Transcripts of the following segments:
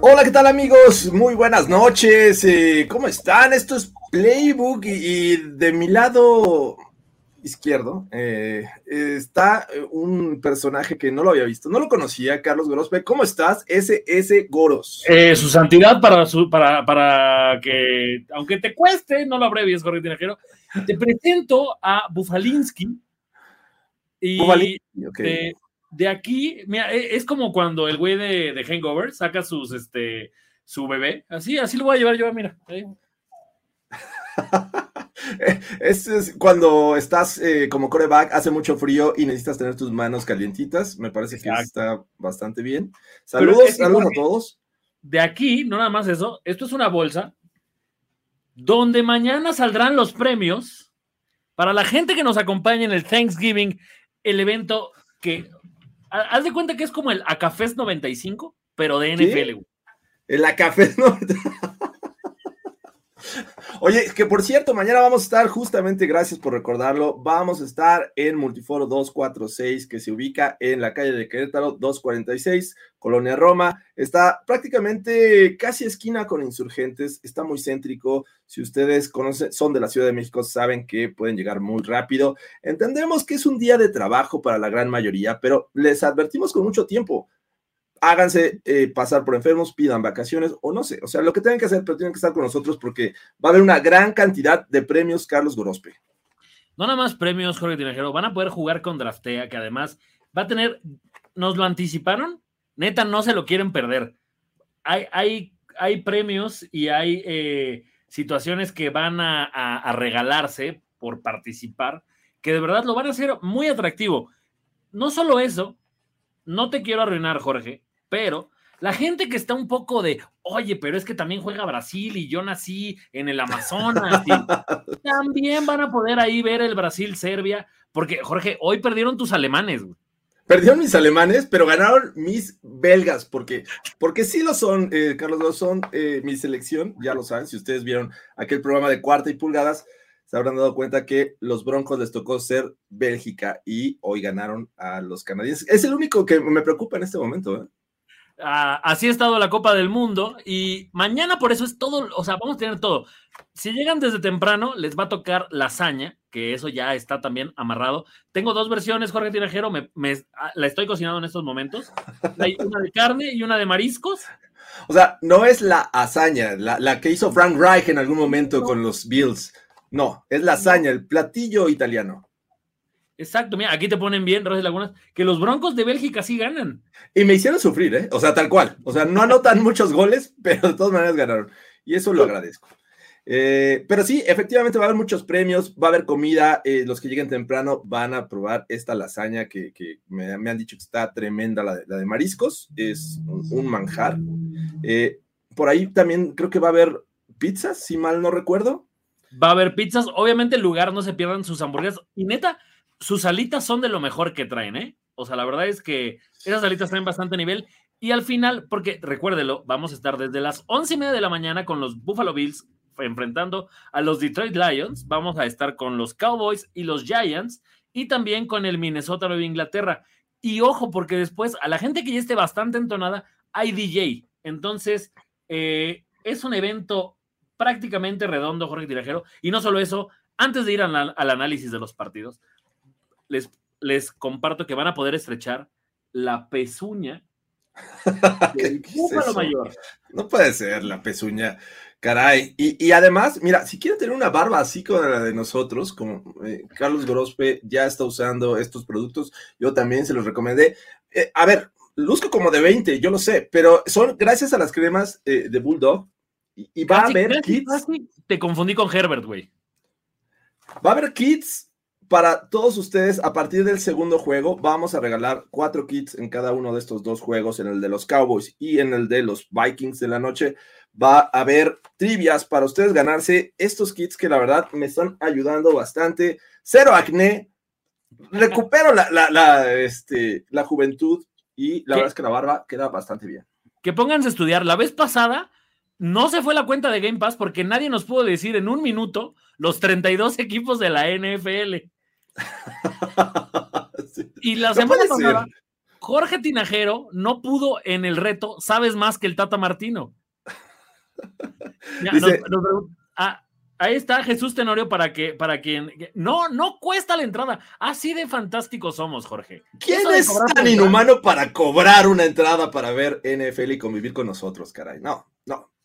Hola, ¿qué tal amigos? Muy buenas noches. Eh, ¿Cómo están? Esto es Playbook y, y de mi lado izquierdo eh, está un personaje que no lo había visto, no lo conocía, Carlos Gorospe. ¿Cómo estás? SS Goros. Eh, su santidad para, su, para, para que, aunque te cueste, no lo abrevies, Jorge Tinajero, te presento a Bufalinsky. Y Bufalinsky, ok. de, de aquí, mira, e- es como cuando el güey de, de Hangover saca sus, este, su bebé. Así, así lo voy a llevar yo, mira. ahí. es, es cuando estás eh, como coreback, hace mucho frío y necesitas tener tus manos calientitas. Me parece que está bastante bien. Saludos, saludos a todos. De aquí, no nada más eso, esto es una bolsa donde mañana saldrán los premios para la gente que nos acompañe en el Thanksgiving, el evento que, haz de cuenta que es como el Acafest 95, pero de. NFL. güey. La café, ¿no? Oye, que por cierto, mañana vamos a estar, justamente, gracias por recordarlo, vamos a estar en Multiforo 246, que se ubica en la calle de Querétaro 246, Colonia Roma. Está prácticamente casi esquina con insurgentes, está muy céntrico. Si ustedes conocen, son de la Ciudad de México, saben que pueden llegar muy rápido. Entendemos que es un día de trabajo para la gran mayoría, pero les advertimos con mucho tiempo háganse eh, pasar por enfermos, pidan vacaciones o no sé, o sea, lo que tengan que hacer, pero tienen que estar con nosotros porque va a haber una gran cantidad de premios Carlos Gorospe. No nada más premios, Jorge Tinajero, van a poder jugar con Draftea, que además va a tener, nos lo anticiparon, neta, no se lo quieren perder. Hay, hay, hay premios y hay eh, situaciones que van a, a- a regalarse por participar, que de verdad lo van a hacer muy atractivo. No solo eso, no te quiero arruinar, Jorge, pero la gente que está un poco de, oye, pero es que también juega Brasil y yo nací en el Amazonas. y- también van a poder ahí ver el Brasil-Serbia, porque Jorge, hoy perdieron tus alemanes. güey. Perdieron mis alemanes, pero ganaron mis belgas, porque, porque sí lo son, eh, Carlos, lo son eh, mi selección, ya lo saben, si ustedes vieron aquel programa de cuarta y pulgadas, se habrán dado cuenta que los Broncos les tocó ser Bélgica y hoy ganaron a los canadienses. Es el único que me preocupa en este momento. ¿eh? Ah, así ha estado la Copa del Mundo y mañana por eso es todo, o sea, vamos a tener todo. Si llegan desde temprano, les va a tocar lasaña, que eso ya está también amarrado. Tengo dos versiones, Jorge Tinajero, me, me- ah, la estoy cocinando en estos momentos. Hay una de carne y una de mariscos. O sea, no es la hazaña, la, la que hizo Frank Reich en algún momento con los Bills. No, es la hazaña, el platillo italiano. Exacto, mira, aquí te ponen bien, Rosy Lagunas, que los Broncos de Bélgica sí ganan. Y me hicieron sufrir, ¿eh? O sea, tal cual. O sea, no anotan muchos goles, pero de todas maneras ganaron. Y eso lo agradezco. Eh, pero sí, efectivamente va a haber muchos premios, va a haber comida. eh, los que lleguen temprano van a probar esta lasaña que, me, han dicho que está tremenda, la de, mariscos. Es un, un manjar. Eh, por ahí también creo que va a haber pizzas, si mal no recuerdo. Va a haber pizzas. Obviamente, el lugar no se pierdan sus hamburguesas. Y neta, sus alitas son de lo mejor que traen, ¿eh? O sea, la verdad es que esas alitas traen bastante nivel. Y al final, porque recuérdelo, vamos a estar desde las once y media de la mañana con los Buffalo Bills enfrentando a los Detroit Lions. Vamos a estar con los Cowboys y los Giants y también con el Minnesota Nueva Inglaterra. Y ojo, porque después a la gente que ya esté bastante entonada, hay DJ. Entonces, eh, es un evento prácticamente redondo, Jorge Tirajero. Y no solo eso, antes de ir al, al análisis de los partidos, les, les comparto que van a poder estrechar la pezuña Mayor. No puede ser la pezuña. Caray, y, además, mira, si quiere tener una barba así como la de nosotros, como eh, Carlos Grospe ya está usando estos productos, yo también se los recomendé. Eh, a ver, luzco como de 20, yo lo sé, pero son gracias a las cremas eh, de Bulldog y, va a haber kits. te confundí con Herbert, güey. Va a haber kits para todos ustedes a partir del segundo juego. Vamos a regalar cuatro kits en cada uno de estos dos juegos, en el de los Cowboys y en el de los Vikings de la noche va a haber trivias para ustedes ganarse estos kits que la verdad me están ayudando bastante. Cero acné, recupero la, este, la juventud y la verdad es que la barba queda bastante bien. Que pónganse a estudiar. La vez pasada no se fue la cuenta de Game Pass porque nadie nos pudo decir en un minuto los 32 equipos de la NFL. Y la semana pasada, Jorge Tinajero no pudo en el reto, sabes más que el Tata Martino. Ah, ahí está Jesús Tenorio para que, para quien. No, no cuesta la entrada. Así de fantásticos somos, Jorge. ¿Quién es tan inhumano para cobrar una entrada para ver NFL y convivir con nosotros, caray? No, no.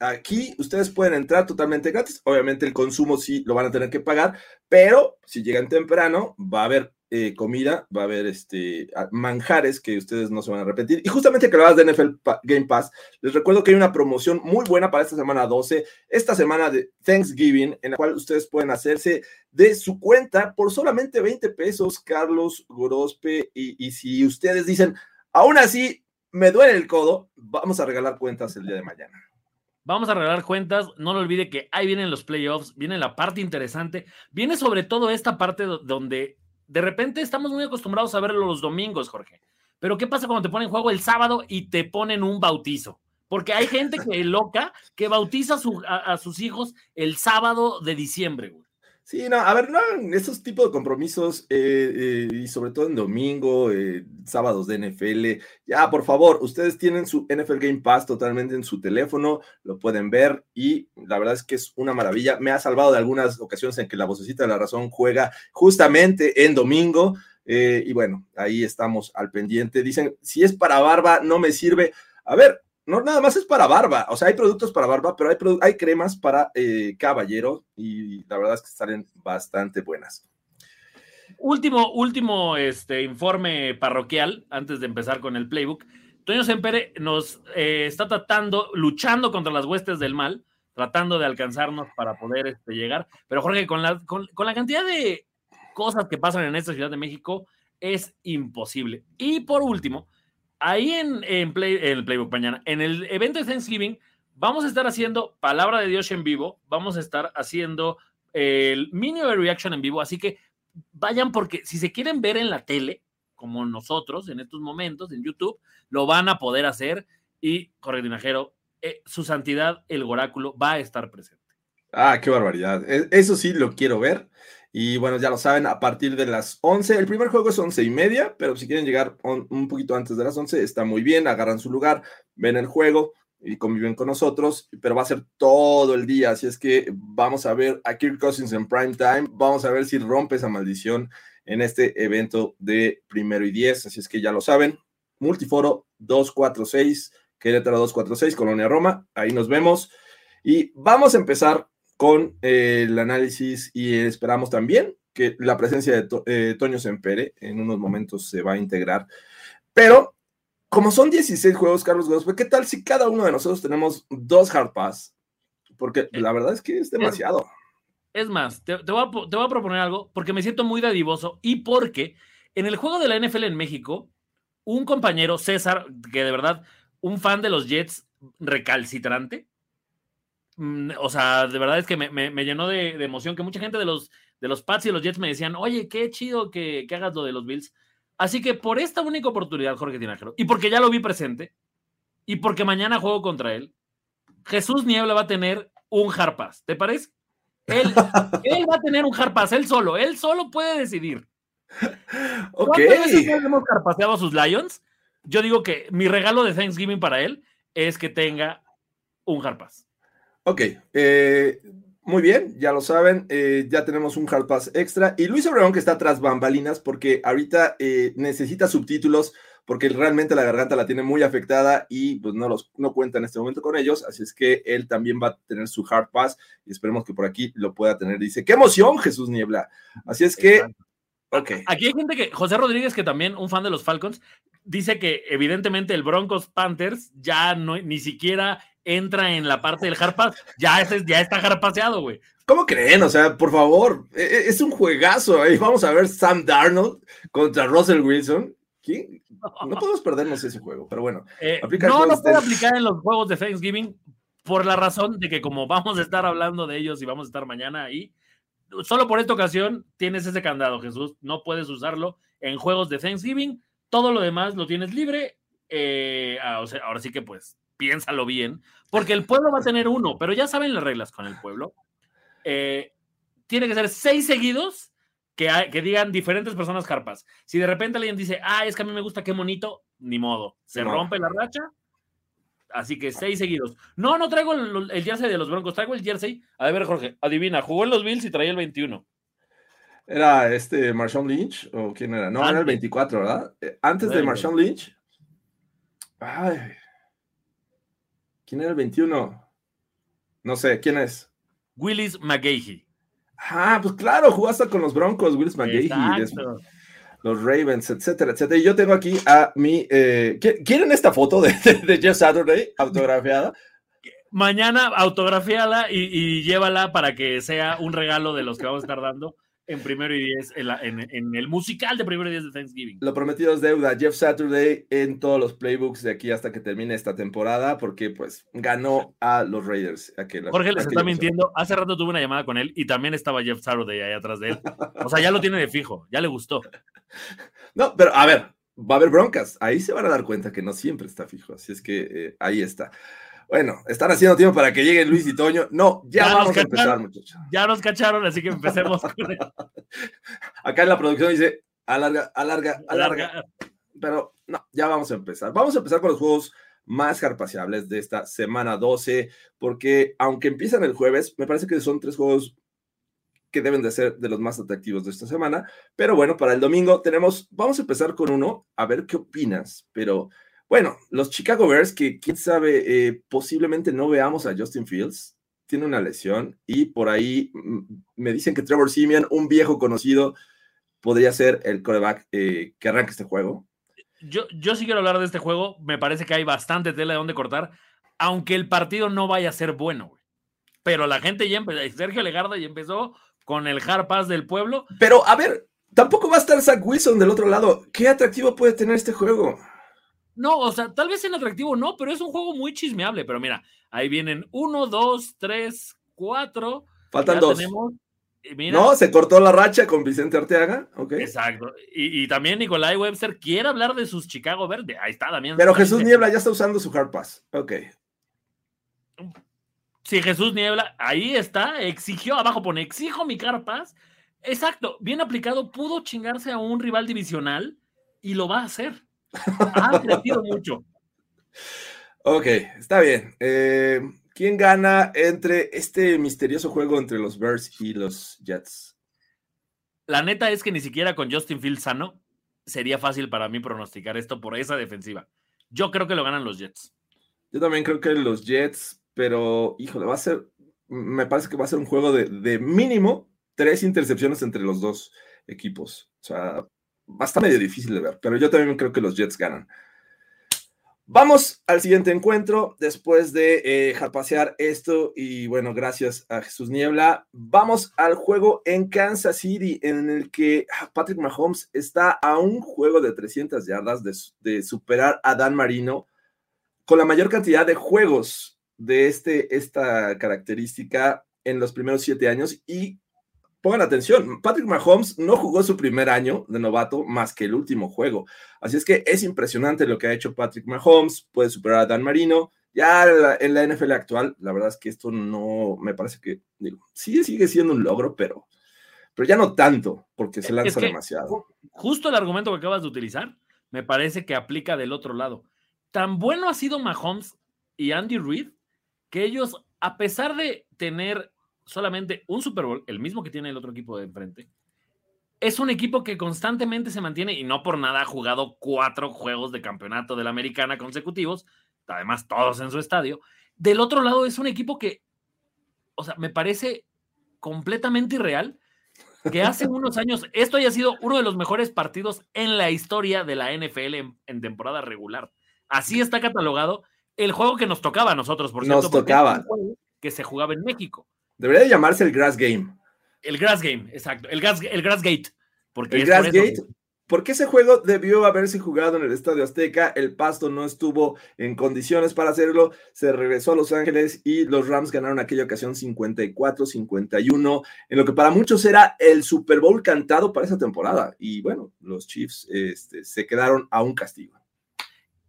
Aquí ustedes pueden entrar totalmente gratis. Obviamente el consumo sí lo van a tener que pagar, pero si llegan temprano, va a haber eh, comida, va a haber este, manjares que ustedes no se van a repetir. Y justamente que hablabas de NFL Game Pass, les recuerdo que hay una promoción muy buena para esta semana 12, esta semana de Thanksgiving, en la cual ustedes pueden hacerse de su cuenta por solamente 20 pesos, Carlos Gorospe. Y, y si ustedes dicen, aún así, me duele el codo, vamos a regalar cuentas el día de mañana. Vamos a regalar cuentas. No lo olvide que ahí vienen los playoffs, viene la parte interesante. Viene sobre todo esta parte donde de repente estamos muy acostumbrados a verlo los domingos, Jorge. Pero ¿qué pasa cuando te ponen juego el sábado y te ponen un bautizo? Porque hay gente que loca que bautiza a, sus hijos el sábado de diciembre, güey. Sí, no, a ver, no esos tipos de compromisos, eh, eh, y sobre todo en domingo, eh, sábados de NFL, ya, por favor, ustedes tienen su NFL Game Pass totalmente en su teléfono, lo pueden ver y la verdad es que es una maravilla. Me ha salvado de algunas ocasiones en que la vocecita de la razón juega justamente en domingo, y bueno, ahí estamos al pendiente. Dicen, si es para barba, no me sirve. A ver, no nada más es para barba, o sea, hay productos para barba, pero hay, hay cremas para eh, caballero y la verdad es que salen bastante buenas. Último, último este, informe parroquial antes de empezar con el playbook. Toño Sempere nos eh, está tratando, luchando contra las huestes del mal, tratando de alcanzarnos para poder este, llegar. Pero Jorge, con la, con la cantidad de cosas que pasan en esta Ciudad de México, es imposible. Y por último, ahí en, en, Playbook mañana, en el evento de Thanksgiving, vamos a estar haciendo Palabra de Dios en vivo, vamos a estar haciendo el mini reaction en vivo, así que vayan porque si se quieren ver en la tele, como nosotros en estos momentos en YouTube, lo van a poder hacer y Jorge Dinajero, eh, su santidad, el oráculo, va a estar presente. Ah, qué barbaridad. E, eso sí lo quiero ver. Y bueno, ya lo saben, a partir de las 11, el primer juego es 11 y media, pero si quieren llegar un, poquito antes de las 11, está muy bien, agarran su lugar, ven el juego y conviven con nosotros, pero va a ser todo el día, así es que vamos a ver a Kirk Cousins en prime time, vamos a ver si rompe esa maldición en este evento de primero y 10, así es que ya lo saben, Multiforo 246, Querétaro 246, Colonia Roma, ahí nos vemos. Y vamos a empezar con eh, el análisis y esperamos también que la presencia de eh, Toño Sempere en unos momentos se va a integrar. Pero como son 16 juegos, Carlos Gómez, ¿qué tal si cada uno de nosotros tenemos dos hard pass? Porque eh, la verdad es que es demasiado. Es más, te, voy a, te voy a proponer algo porque me siento muy dadivoso y porque en el juego de la NFL en México, un compañero, César, que de verdad, un fan de los Jets recalcitrante, Mm, o sea, de verdad es que me, llenó de, emoción que mucha gente de los, de los Pats y los Jets me decían, oye, qué chido que, hagas lo de los Bills. Así que por esta única oportunidad, Jorge Tinajero, y porque ya lo vi presente, y porque mañana juego contra él, Jesús Niebla va a tener un Harpas. ¿Te parece? Él, él va a tener un Harpas, él solo, él solo puede decidir. Ok. ¿Cuántas veces hemos harpaseado a sus Lions? Yo digo que mi regalo de Thanksgiving para él es que tenga un Harpas. Ok, eh, muy bien, ya lo saben, eh, ya tenemos un Hard Pass extra. Y Luis Obregón que está tras bambalinas porque ahorita eh, necesita subtítulos porque realmente la garganta la tiene muy afectada y pues no, los, no cuenta en este momento con ellos, así es que él también va a tener su hard pass y esperemos que por aquí lo pueda tener. Dice, qué emoción Jesús Niebla. Así es que... Okay. Aquí hay gente que, José Rodríguez, que también un fan de los Falcons, dice que evidentemente el Broncos Panthers ya no, ni siquiera entra en la parte del hard pass, ya, es, ya está hard güey. ¿Cómo creen? O sea, por favor, e, e, es un juegazo. Ahí vamos a ver Sam Darnold contra Russell Wilson. ¿Quién? No podemos perdernos ese juego, pero bueno. Eh, no, no puede aplicar en los juegos de Thanksgiving por la razón de que como vamos a estar hablando de ellos y vamos a estar mañana ahí, solo por esta ocasión tienes ese candado, Jesús. No puedes usarlo en juegos de Thanksgiving. Todo lo demás lo tienes libre. Eh, ah, ahora sí que pues piénsalo bien, porque el pueblo va a tener uno, pero ya saben las reglas con el pueblo. Eh, tiene que ser seis seguidos que, que, digan diferentes personas carpas. Si de repente alguien dice, ah, es que a mí me gusta qué monito, ni modo, se rompe la racha. Así que seis seguidos. No, no traigo el, jersey de los Broncos, traigo el jersey. A ver, Jorge, adivina, jugó en los Bills y traía el 21. ¿Era este Marshawn Lynch o quién era? No, era el 24, ¿verdad? Eh, antes de Marshawn Lynch. Ay. ¿Quién era el 21? No sé, ¿quién es? Willis McGahee. Ah, pues claro, jugaste con los Broncos, Willis McGahee, los Ravens, etcétera, etcétera. Y yo tengo aquí a mi. Eh, ¿Quieren esta foto de, Jeff Saturday autografiada? Mañana autografiala y, y, llévala para que sea un regalo de los que vamos a estar dando en primero y diez, en, el musical de primero y diez de Thanksgiving. Lo prometido es deuda. Jeff Saturday en todos los playbooks de aquí hasta que termine esta temporada, porque pues ganó a los Raiders. Jorge les está mintiendo. Hace rato tuve una llamada con él y también estaba Jeff Saturday ahí atrás de él. O sea, ya lo tiene de fijo, ya le gustó. No, pero a ver, va a haber broncas. Ahí se van a dar cuenta que no siempre está fijo. Así es que eh, ahí está. Bueno, están haciendo tiempo para que llegue Luis y Toño. No, ya, vamos a empezar, muchachos. Ya nos cacharon, así que empecemos. Acá en la producción dice, alarga, alarga, alarga. Pero no, ya vamos a empezar. Vamos a empezar con los juegos más carpaciables de esta semana 12, porque aunque empiezan el jueves, me parece que son tres juegos que deben de ser de los más atractivos de esta semana. Pero bueno, para el domingo tenemos, vamos a empezar con uno, a ver qué opinas, pero bueno, los Chicago Bears, que quién sabe, eh, posiblemente no veamos a Justin Fields, tiene una lesión y por ahí mm, me dicen que Trevor Simeon, un viejo conocido, podría ser el coreback eh, que arranque este juego. Yo, yo sí quiero hablar de este juego, me parece que hay bastante tela de dónde cortar, aunque el partido no vaya a ser bueno, Pero la gente ya empezó, Sergio Legarda ya empezó con el hard pass del pueblo. Pero a ver, tampoco va a estar Zach Wilson del otro lado. ¿Qué atractivo puede tener este juego? No, o sea, tal vez en atractivo no, pero es un juego muy chismeable. Pero mira, ahí vienen uno, dos, tres, cuatro. Faltan dos. no, se cortó la racha con Vicente Arteaga. Okay. Exacto. Y, también Nicolai Webster quiere hablar de sus Chicago Verde. Ahí está también. Pero Jesús Niebla ya está usando su hard pass. Ok. Sí, Jesús Niebla, ahí está, exigió, abajo pone, exijo mi hard pass. Exacto, bien aplicado, pudo chingarse a un rival divisional y lo va a hacer. Ha crecido mucho. Ok, está bien. Eh, ¿Quién gana entre este misterioso juego entre los Bears y los Jets? La neta es que ni siquiera con Justin Fields sano sería fácil para mí pronosticar esto por esa defensiva. Yo creo que lo ganan los Jets. Yo también creo que los Jets, pero híjole, va a ser, me parece que va a ser un juego de, de mínimo tres intercepciones entre los dos equipos. O sea, va a estar medio difícil de ver, pero yo también creo que los Jets ganan. Vamos al siguiente encuentro después de eh, jarpasear esto y bueno, gracias a Jesús Niebla. Vamos al juego en Kansas City en el que Patrick Mahomes está a un juego de 300 yardas de, de superar a Dan Marino con la mayor cantidad de juegos de este, esta característica en los primeros siete años y pongan atención, Patrick Mahomes no jugó su primer año de novato más que el último juego. Así es que es impresionante lo que ha hecho Patrick Mahomes, puede superar a Dan Marino. Ya en la NFL actual, la verdad es que esto no me parece que, digo, sí sigue siendo un logro, pero, pero ya no tanto, porque se lanza demasiado. Justo el argumento que acabas de utilizar, me parece que aplica del otro lado. Tan bueno ha sido Mahomes y Andy Reid que ellos, a pesar de tener solamente un Super Bowl, el mismo que tiene el otro equipo de enfrente, es un equipo que constantemente se mantiene y no por nada ha jugado cuatro juegos de campeonato de la americana consecutivos, además todos en su estadio. Del otro lado es un equipo que, o sea, me parece completamente irreal que hace unos años esto haya sido uno de los mejores partidos en la historia de la NFL en, temporada regular. Así está catalogado el juego que nos tocaba a nosotros, por cierto. Nos tocaba. Que se jugaba en México. Debería llamarse el Grass Game. El Grass Game, exacto. El, gas, el Grass Gate. Porque el Grass Gate, porque ese juego debió haberse jugado en el Estadio Azteca, el pasto no estuvo en condiciones para hacerlo, se regresó a Los Ángeles y los Rams ganaron aquella ocasión 54-51, en lo que para muchos era el Super Bowl cantado para esa temporada. Y bueno, los Chiefs este, se quedaron a un castigo.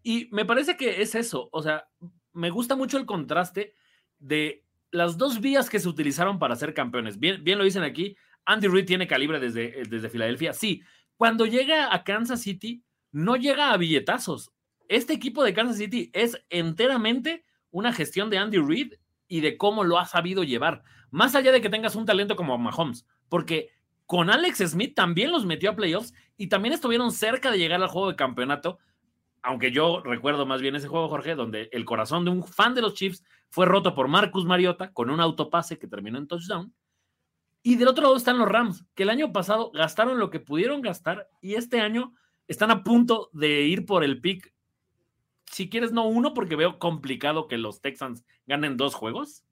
Y me parece que es eso, o sea, me gusta mucho el contraste de las dos vías que se utilizaron para ser campeones. Bien, bien lo dicen aquí, Andy Reid tiene calibre desde, desde Filadelfia, sí. Cuando llega a Kansas City, no llega a billetazos. Este equipo de Kansas City es enteramente una gestión de Andy Reid y de cómo lo ha sabido llevar. Más allá de que tengas un talento como Mahomes, porque con Alex Smith también los metió a playoffs y también estuvieron cerca de llegar al juego de campeonato, aunque yo recuerdo más bien ese juego, Jorge, donde el corazón de un fan de los Chiefs fue roto por Marcus Mariota con un autopase que terminó en touchdown. Y del otro lado están los Rams, que el año pasado gastaron lo que pudieron gastar y este año están a punto de ir por el pick. Si quieres, no uno, porque veo complicado que los Texans ganen dos juegos.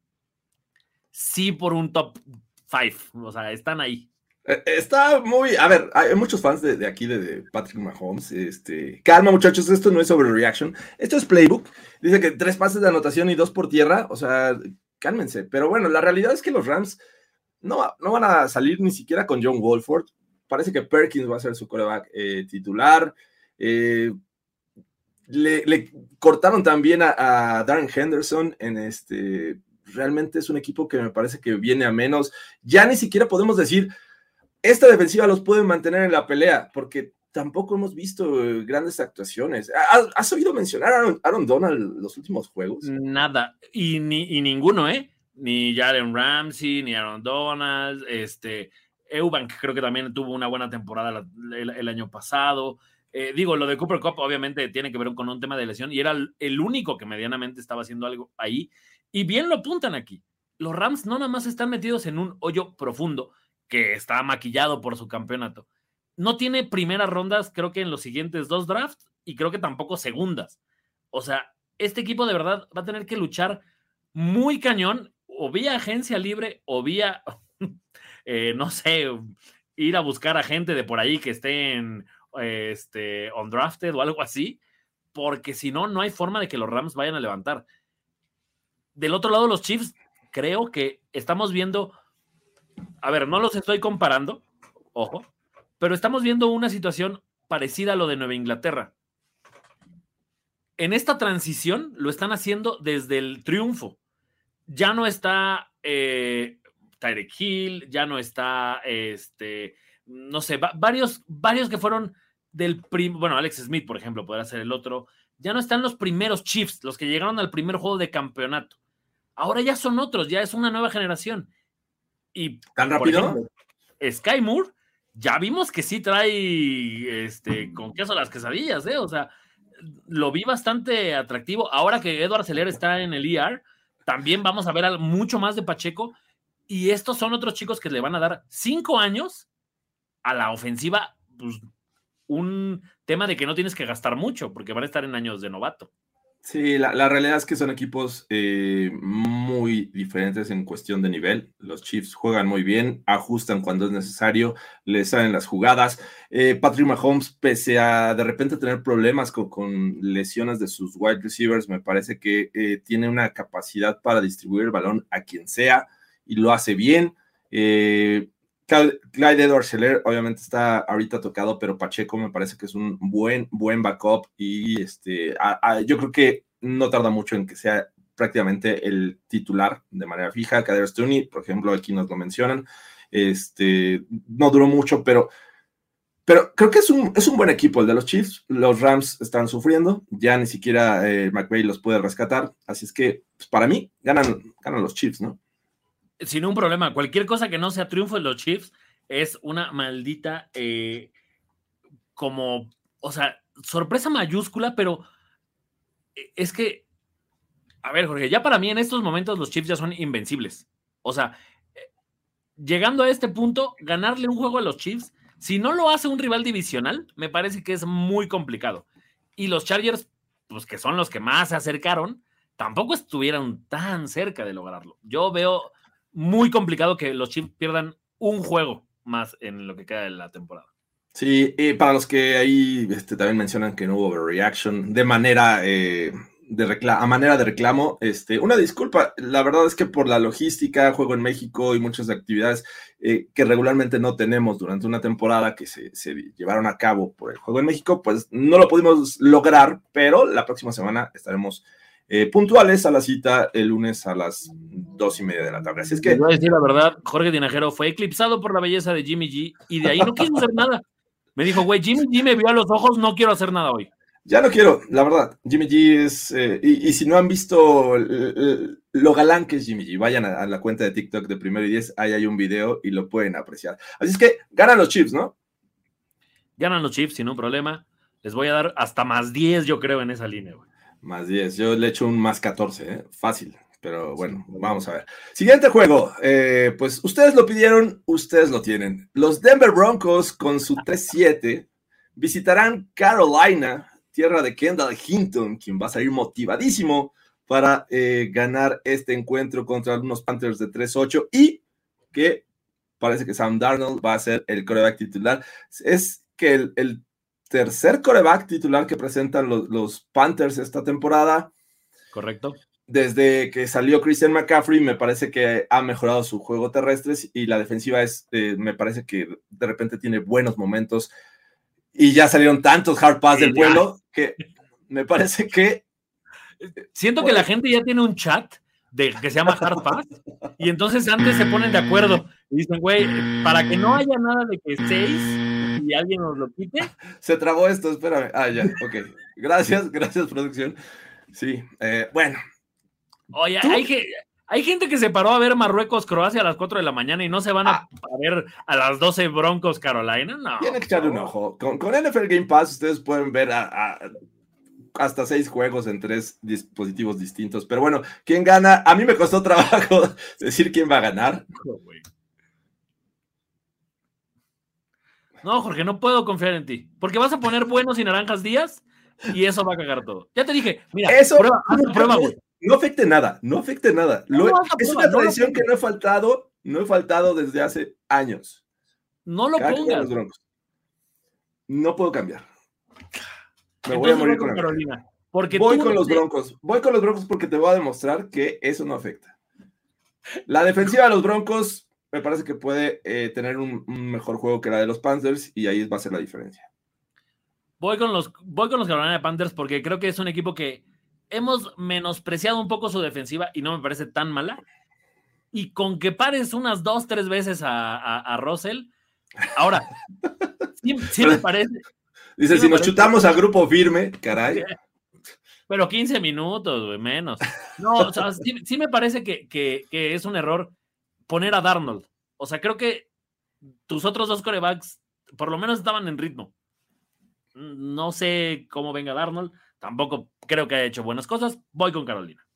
Sí, por un top five. O sea, están ahí. Eh, está muy, a ver, hay muchos fans de, aquí de, Patrick Mahomes. Este, calma, muchachos, esto no es overreaction. Esto es playbook. Dice que tres pases de anotación y dos por tierra. O sea, cálmense. Pero bueno, la realidad es que los Rams no, no van a salir ni siquiera con John Wolford. Parece que Perkins va a ser su coreback eh, titular. Eh, le, cortaron también a, a Darren Henderson en este. Realmente es un equipo que me parece que viene a menos. Ya ni siquiera podemos decir esta defensiva los puede mantener en la pelea, porque tampoco hemos visto eh, grandes actuaciones. ¿Has, oído mencionar a Aaron, Donald los últimos juegos? Nada, y, ni, ninguno, ¿eh? Ni Jaren Ramsey, ni Aaron Donald, este, Eubank creo que también tuvo una buena temporada el, año pasado. Eh, digo, lo de Cooper Cup obviamente tiene que ver con un tema de lesión y era el único que medianamente estaba haciendo algo ahí. Y bien lo apuntan aquí. Los Rams no nada más están metidos en un hoyo profundo, que está maquillado por su campeonato. No tiene primeras rondas, creo que en los siguientes dos drafts, y creo que tampoco segundas. O sea, este equipo de verdad va a tener que luchar muy cañón, o vía agencia libre, o vía, eh, no sé, ir a buscar a gente de por ahí que esté en este, undrafted o algo así, porque si no, no hay forma de que los Rams vayan a levantar. Del otro lado, los Chiefs, creo que estamos viendo a ver, no los estoy comparando, ojo, pero estamos viendo una situación parecida a lo de Nueva Inglaterra. En esta transición lo están haciendo desde el triunfo. Ya no está eh, Hill, ya no está, este, no sé, varios, varios que fueron del primer, bueno, Alex Smith, por ejemplo, podrá ser el otro. Ya no están los primeros Chiefs, los que llegaron al primer juego de campeonato. Ahora ya son otros, ya es una nueva generación. Y, ¿Tan rápido? Sky Moore, ya vimos que sí trae este, con queso las quesadillas, ¿eh? O sea, lo vi bastante atractivo. Ahora que Edward Seller está en el ER, también vamos a ver mucho más de Pacheco. Y estos son otros chicos que le van a dar cinco años a la ofensiva, pues, un tema de que no tienes que gastar mucho, porque van a estar en años de novato. Sí, la, realidad es que son equipos eh, muy diferentes en cuestión de nivel. Los Chiefs juegan muy bien, ajustan cuando es necesario, les salen las jugadas. Eh, Patrick Mahomes, pese a de repente tener problemas con, lesiones de sus wide receivers, me parece que eh, tiene una capacidad para distribuir el balón a quien sea y lo hace bien. Clyde Edward Scheller obviamente está ahorita tocado, pero Pacheco me parece que es un buen, buen backup y este, yo creo que no tarda mucho en que sea prácticamente el titular de manera fija. Kader Stoney, por ejemplo, aquí nos lo mencionan. Este, no duró mucho, pero, pero creo que es un, es un buen equipo el de los Chiefs. Los Rams están sufriendo, ya ni siquiera eh, McVay los puede rescatar. Así es que, pues, para mí, ganan, ganan los Chiefs, ¿no? Sin un problema. Cualquier cosa que no sea triunfo de los Chiefs es una maldita, eh, como, o sea, sorpresa mayúscula, pero eh, es que, a ver, Jorge, ya para mí en estos momentos los Chiefs ya son invencibles. O sea, eh, llegando a este punto, ganarle un juego a los Chiefs, si no lo hace un rival divisional, me parece que es muy complicado. Y los Chargers, pues que son los que más se acercaron, tampoco estuvieron tan cerca de lograrlo. Yo veo muy complicado que los Chiefs pierdan un juego más en lo que queda de la temporada. Sí, y para los que ahí este, también mencionan que no hubo overreaction de manera eh, de a manera de reclamo, este, una disculpa, la verdad es que por la logística, juego en México y muchas actividades eh, que regularmente no tenemos durante una temporada que se, llevaron a cabo por el juego en México, pues no lo pudimos lograr, pero la próxima semana estaremos eh, puntuales a la cita el lunes a las dos y media de la tarde. Así es que... Voy a decir la verdad, Jorge Tinajero fue eclipsado por la belleza de Jimmy G y de ahí no quiso hacer nada. Me dijo, güey, Jimmy G me vio a los ojos, no quiero hacer nada hoy. Ya no quiero, la verdad. Jimmy G es. Eh, y, si no han visto lo galán que es Jimmy G, vayan a, la cuenta de TikTok de Primero y Diez, ahí hay un video y lo pueden apreciar. Así es que ganan los chips, ¿no? Ganan los chips sin un problema. Les voy a dar hasta más 10, yo creo, en esa línea, güey. Más 10. Yo le echo un más 14, ¿eh? Fácil. Pero bueno, vamos a ver. Siguiente juego. Eh, pues ustedes lo pidieron, ustedes lo tienen. Los Denver Broncos con su 3-7 visitarán Carolina tierra de Kendall Hinton, quien va a salir motivadísimo para eh, ganar este encuentro contra unos Panthers de 3-8 y que parece que Sam Darnold va a ser el coreback titular. Es que el, tercer coreback titular que presentan los, Panthers esta temporada. Correcto. Desde que salió Christian McCaffrey, me parece que ha mejorado su juego terrestre y la defensiva es, eh, me parece que de repente tiene buenos momentos y ya salieron tantos hard pass del pueblo que me parece que. Siento que la gente ya tiene un chat de, que se llama hard pass y entonces antes se ponen de acuerdo y dicen, güey, para que no haya nada de que seis y alguien nos lo quite. Se trabó esto, espérame. Ah, ya, ok. Gracias, gracias, producción. Sí, eh, bueno. Oye, hay que hay gente que se paró a ver Marruecos-Croacia a las 4 de la mañana y no se van a, ah. ver a las 12 Broncos Carolina. No. Tienen que echarle un ojo. Con, NFL Game Pass ustedes pueden ver hasta seis juegos en tres dispositivos distintos. Pero bueno, ¿quién gana? A mí me costó trabajo decir quién va a ganar. No, Jorge, no puedo confiar en ti. Porque vas a poner buenos y naranjas días y eso va a cagar todo. Ya te dije, mira, eso, prueba, prueba, güey. No afecte nada, no afecte nada. es una tradición que no he faltado, no he faltado desde hace años. No lo pongas. No puedo cambiar. Me voy a morir con, Carolina. Porque voy con los Broncos. Voy con los Broncos porque te voy a demostrar que eso no afecta. La defensiva de los Broncos me parece que puede eh, tener un, mejor juego que la de los Panthers y ahí va a ser la diferencia. Voy con los, voy con los Carolina Panthers porque creo que es un equipo que hemos menospreciado un poco su defensiva y no me parece tan mala. Y con que pares unas dos, tres veces a, a, Russell, ahora, sí, me parece. Dice, si nos chutamos a grupo firme, caray. Pero 15 minutos, menos. No, o sea, sí, me parece que, que, es un error poner a Darnold. O sea, creo que tus otros dos corebacks por lo menos estaban en ritmo. No sé cómo venga Darnold tampoco creo que haya hecho buenas cosas. Voy con Carolina.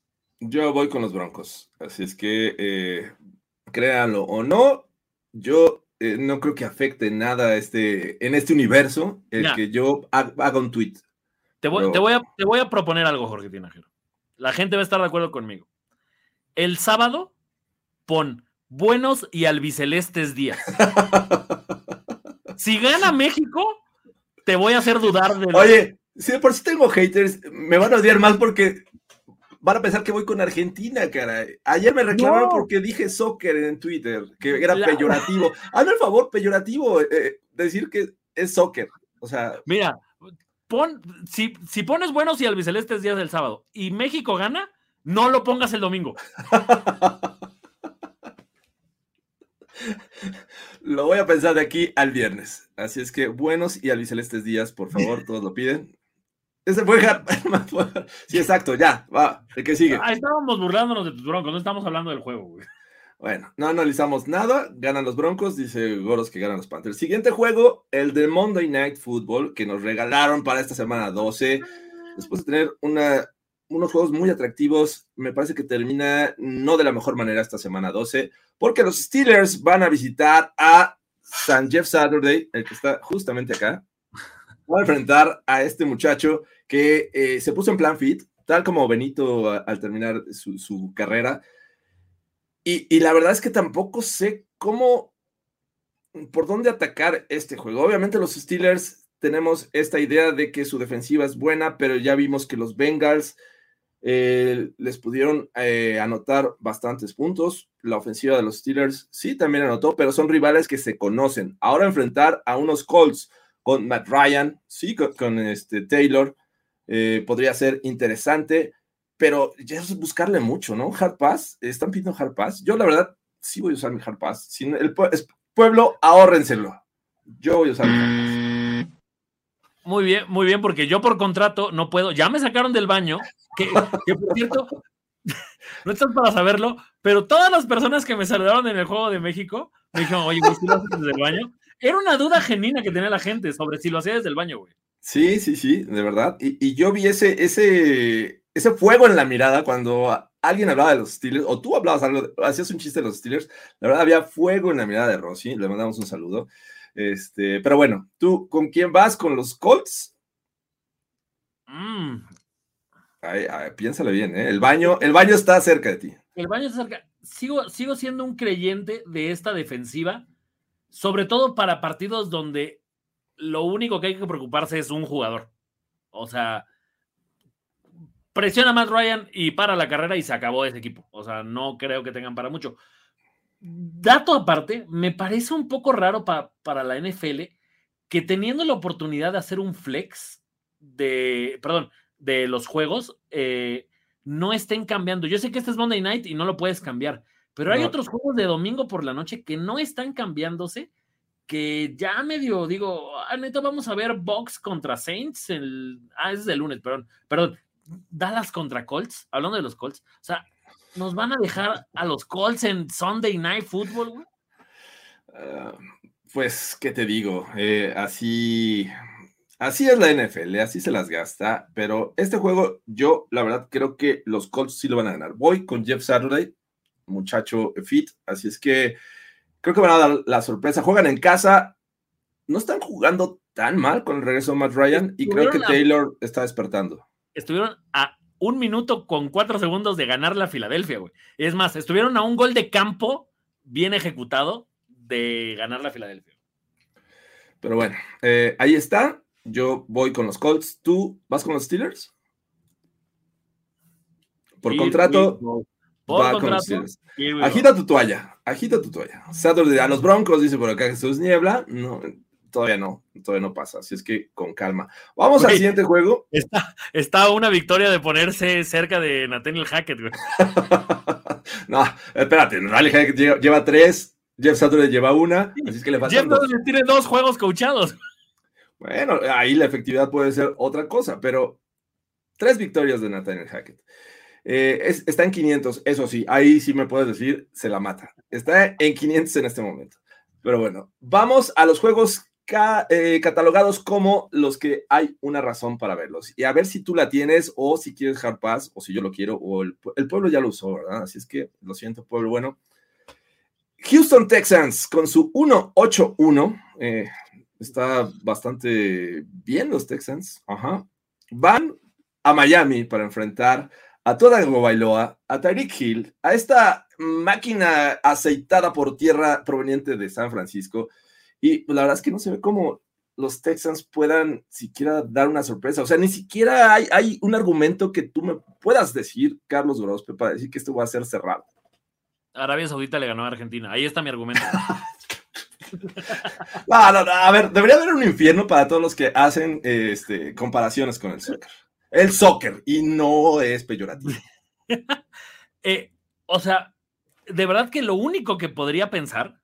Yo voy con los Broncos. Así es que, eh, créanlo o no, yo eh, no creo que afecte nada este, en este universo el que yo haga un tweet. Te voy, te, voy a, te voy a proponer algo, Jorge Tinajero. La gente va a estar de acuerdo conmigo. El sábado, pon buenos y albicelestes días. si gana México, te voy a hacer dudar de. Oye, si por si tengo haters, me van a odiar más porque van a pensar que voy con Argentina, cara. Ayer me reclamaron porque dije soccer en Twitter, que era peyorativo. Hazme el favor, peyorativo, eh, eh, decir que es soccer. O sea. Mira, pon, si, si pones buenos y albicelestes días del sábado y México gana, no lo pongas el domingo. Lo voy a pensar de aquí al viernes. Así es que buenos y albicelestes días, por favor, todos lo piden. Ese fue Sí, exacto, ya, va, el que sigue. Ah, estábamos burlándonos de tus broncos, no estamos hablando del juego, güey. Bueno, no analizamos nada. Ganan los Broncos, dice Goros que ganan los Panthers. Siguiente juego, el de Monday Night Football, que nos regalaron para esta semana 12. Después de tener una, unos juegos muy atractivos, me parece que termina no de la mejor manera esta semana 12, porque los Steelers van a visitar a San Jeff Saturday, el que está justamente acá. Va a enfrentar a este muchacho que eh, se puso en plan fit, tal como Benito al terminar su, su carrera y, la verdad es que tampoco sé cómo, por dónde atacar este juego. Obviamente los Steelers tenemos esta idea de que su defensiva es buena, pero ya vimos que los Bengals eh, les pudieron eh, anotar bastantes puntos. La ofensiva de los Steelers sí también anotó, pero son rivales que se conocen. Ahora enfrentar a unos Colts con Matt Ryan, sí, con, este Taylor, eh, podría ser interesante pero ya es buscarle mucho, ¿no? Hard Pass, están pidiendo Hard Pass. Yo, la verdad, sí voy a usar mi Hard Pass. El pueblo, ahórrenselo. Yo voy a usar mi Hard Pass. Muy bien, muy bien, porque yo por contrato no puedo. Ya me sacaron del baño, que, por cierto, no estás para saberlo, pero todas las personas que me saludaron en el Juego de México me dijeron, oye, güey, ¿sí lo haces desde el baño? Era una duda genuina que tenía la gente sobre si lo hacía desde el baño, güey. Sí, sí, sí, de verdad. Y, y yo vi ese, ese, ese fuego en la mirada cuando alguien hablaba de los Steelers, o tú hablabas algo, hacías un chiste de los Steelers, la verdad había fuego en la mirada de Rossi, le mandamos un saludo. Este, pero bueno, ¿tú con quién vas? ¿Con los Colts? Mm. piénsale bien, ¿eh? El baño, el baño está cerca de ti. El baño está cerca. Sigo, sigo siendo un creyente de esta defensiva, sobre todo para partidos donde lo único que hay que preocuparse es un jugador. O sea, presiona Matt Ryan y para la carrera y se acabó ese equipo. O sea, no creo que tengan para mucho. Dato aparte, me parece un poco raro para la NFL que teniendo la oportunidad de hacer un flex de, perdón, de los juegos, eh, no estén cambiando. Yo sé que este es Monday Night y no lo puedes cambiar, pero hay otros juegos de domingo por la noche que no están cambiándose, que ya medio digo, ah, neta, vamos a ver Box contra Saints, el, ah, es de lunes, perdón, perdón, Dallas contra Colts, hablando de los Colts, o sea, ¿nos van a dejar a los Colts en Sunday Night Football, güey? Ah, pues, ¿qué te digo? Eh, así, así es la NFL, así se las gasta, pero este juego yo, la verdad, creo que los Colts sí lo van a ganar. Voy con Jeff Saturday, muchacho fit, así es que creo que van a dar la sorpresa. Juegan en casa, no están jugando tan mal con el regreso de Matt Ryan y creo que Taylor está despertando estuvieron a un minuto con cuatro segundos de ganar la Filadelfia, güey. Es más, estuvieron a un gol de campo bien ejecutado de ganar la Filadelfia. Pero bueno, eh, ahí está. Yo voy con los Colts. ¿Tú vas con los Steelers? Por contrato. va con los Steelers. Agita tu toalla, agita tu toalla. a los Broncos, dice por acá Jesús Niebla. No, todavía no, todavía no pasa, así es que con calma. Vamos al siguiente juego. Está, está una victoria de ponerse cerca de Nathaniel Hackett, güey. no, espérate, Nathaniel Hackett lleva, tres, Jeff Saturday lleva una, así es que le. Jeff Saturday tiene dos juegos coachados. Bueno, ahí la efectividad puede ser otra cosa, pero tres victorias de Nathaniel Hackett. Eh, está en 500, eso sí, ahí sí me puedes decir, se la mata. Está en 500 en este momento. Pero bueno, vamos a los juegos eh, catalogados como los que hay una razón para verlos. Y a ver si tú la tienes o si quieres Hard Pass o si yo lo quiero o el, pueblo ya lo usó, ¿verdad? Así es que lo siento, pueblo bueno. Houston Texans con su 1-8-1. Eh, está bastante bien los Texans. Van a Miami para enfrentar a toda Bailoa, a Tyreek Hill, a esta máquina aceitada por tierra proveniente de San Francisco y pues, la verdad es que no se ve cómo los Texans puedan siquiera dar una sorpresa. O sea, ni siquiera hay, hay un argumento que tú me puedas decir, Carlos Grospe, para decir que esto va a ser cerrado. Arabia Saudita le ganó a Argentina. Ahí está mi argumento. no, no, a ver, debería haber un infierno para todos los que hacen este, comparaciones con el soccer. El soccer, y no es peyorativo. Eh, o sea, de verdad que lo único que podría pensar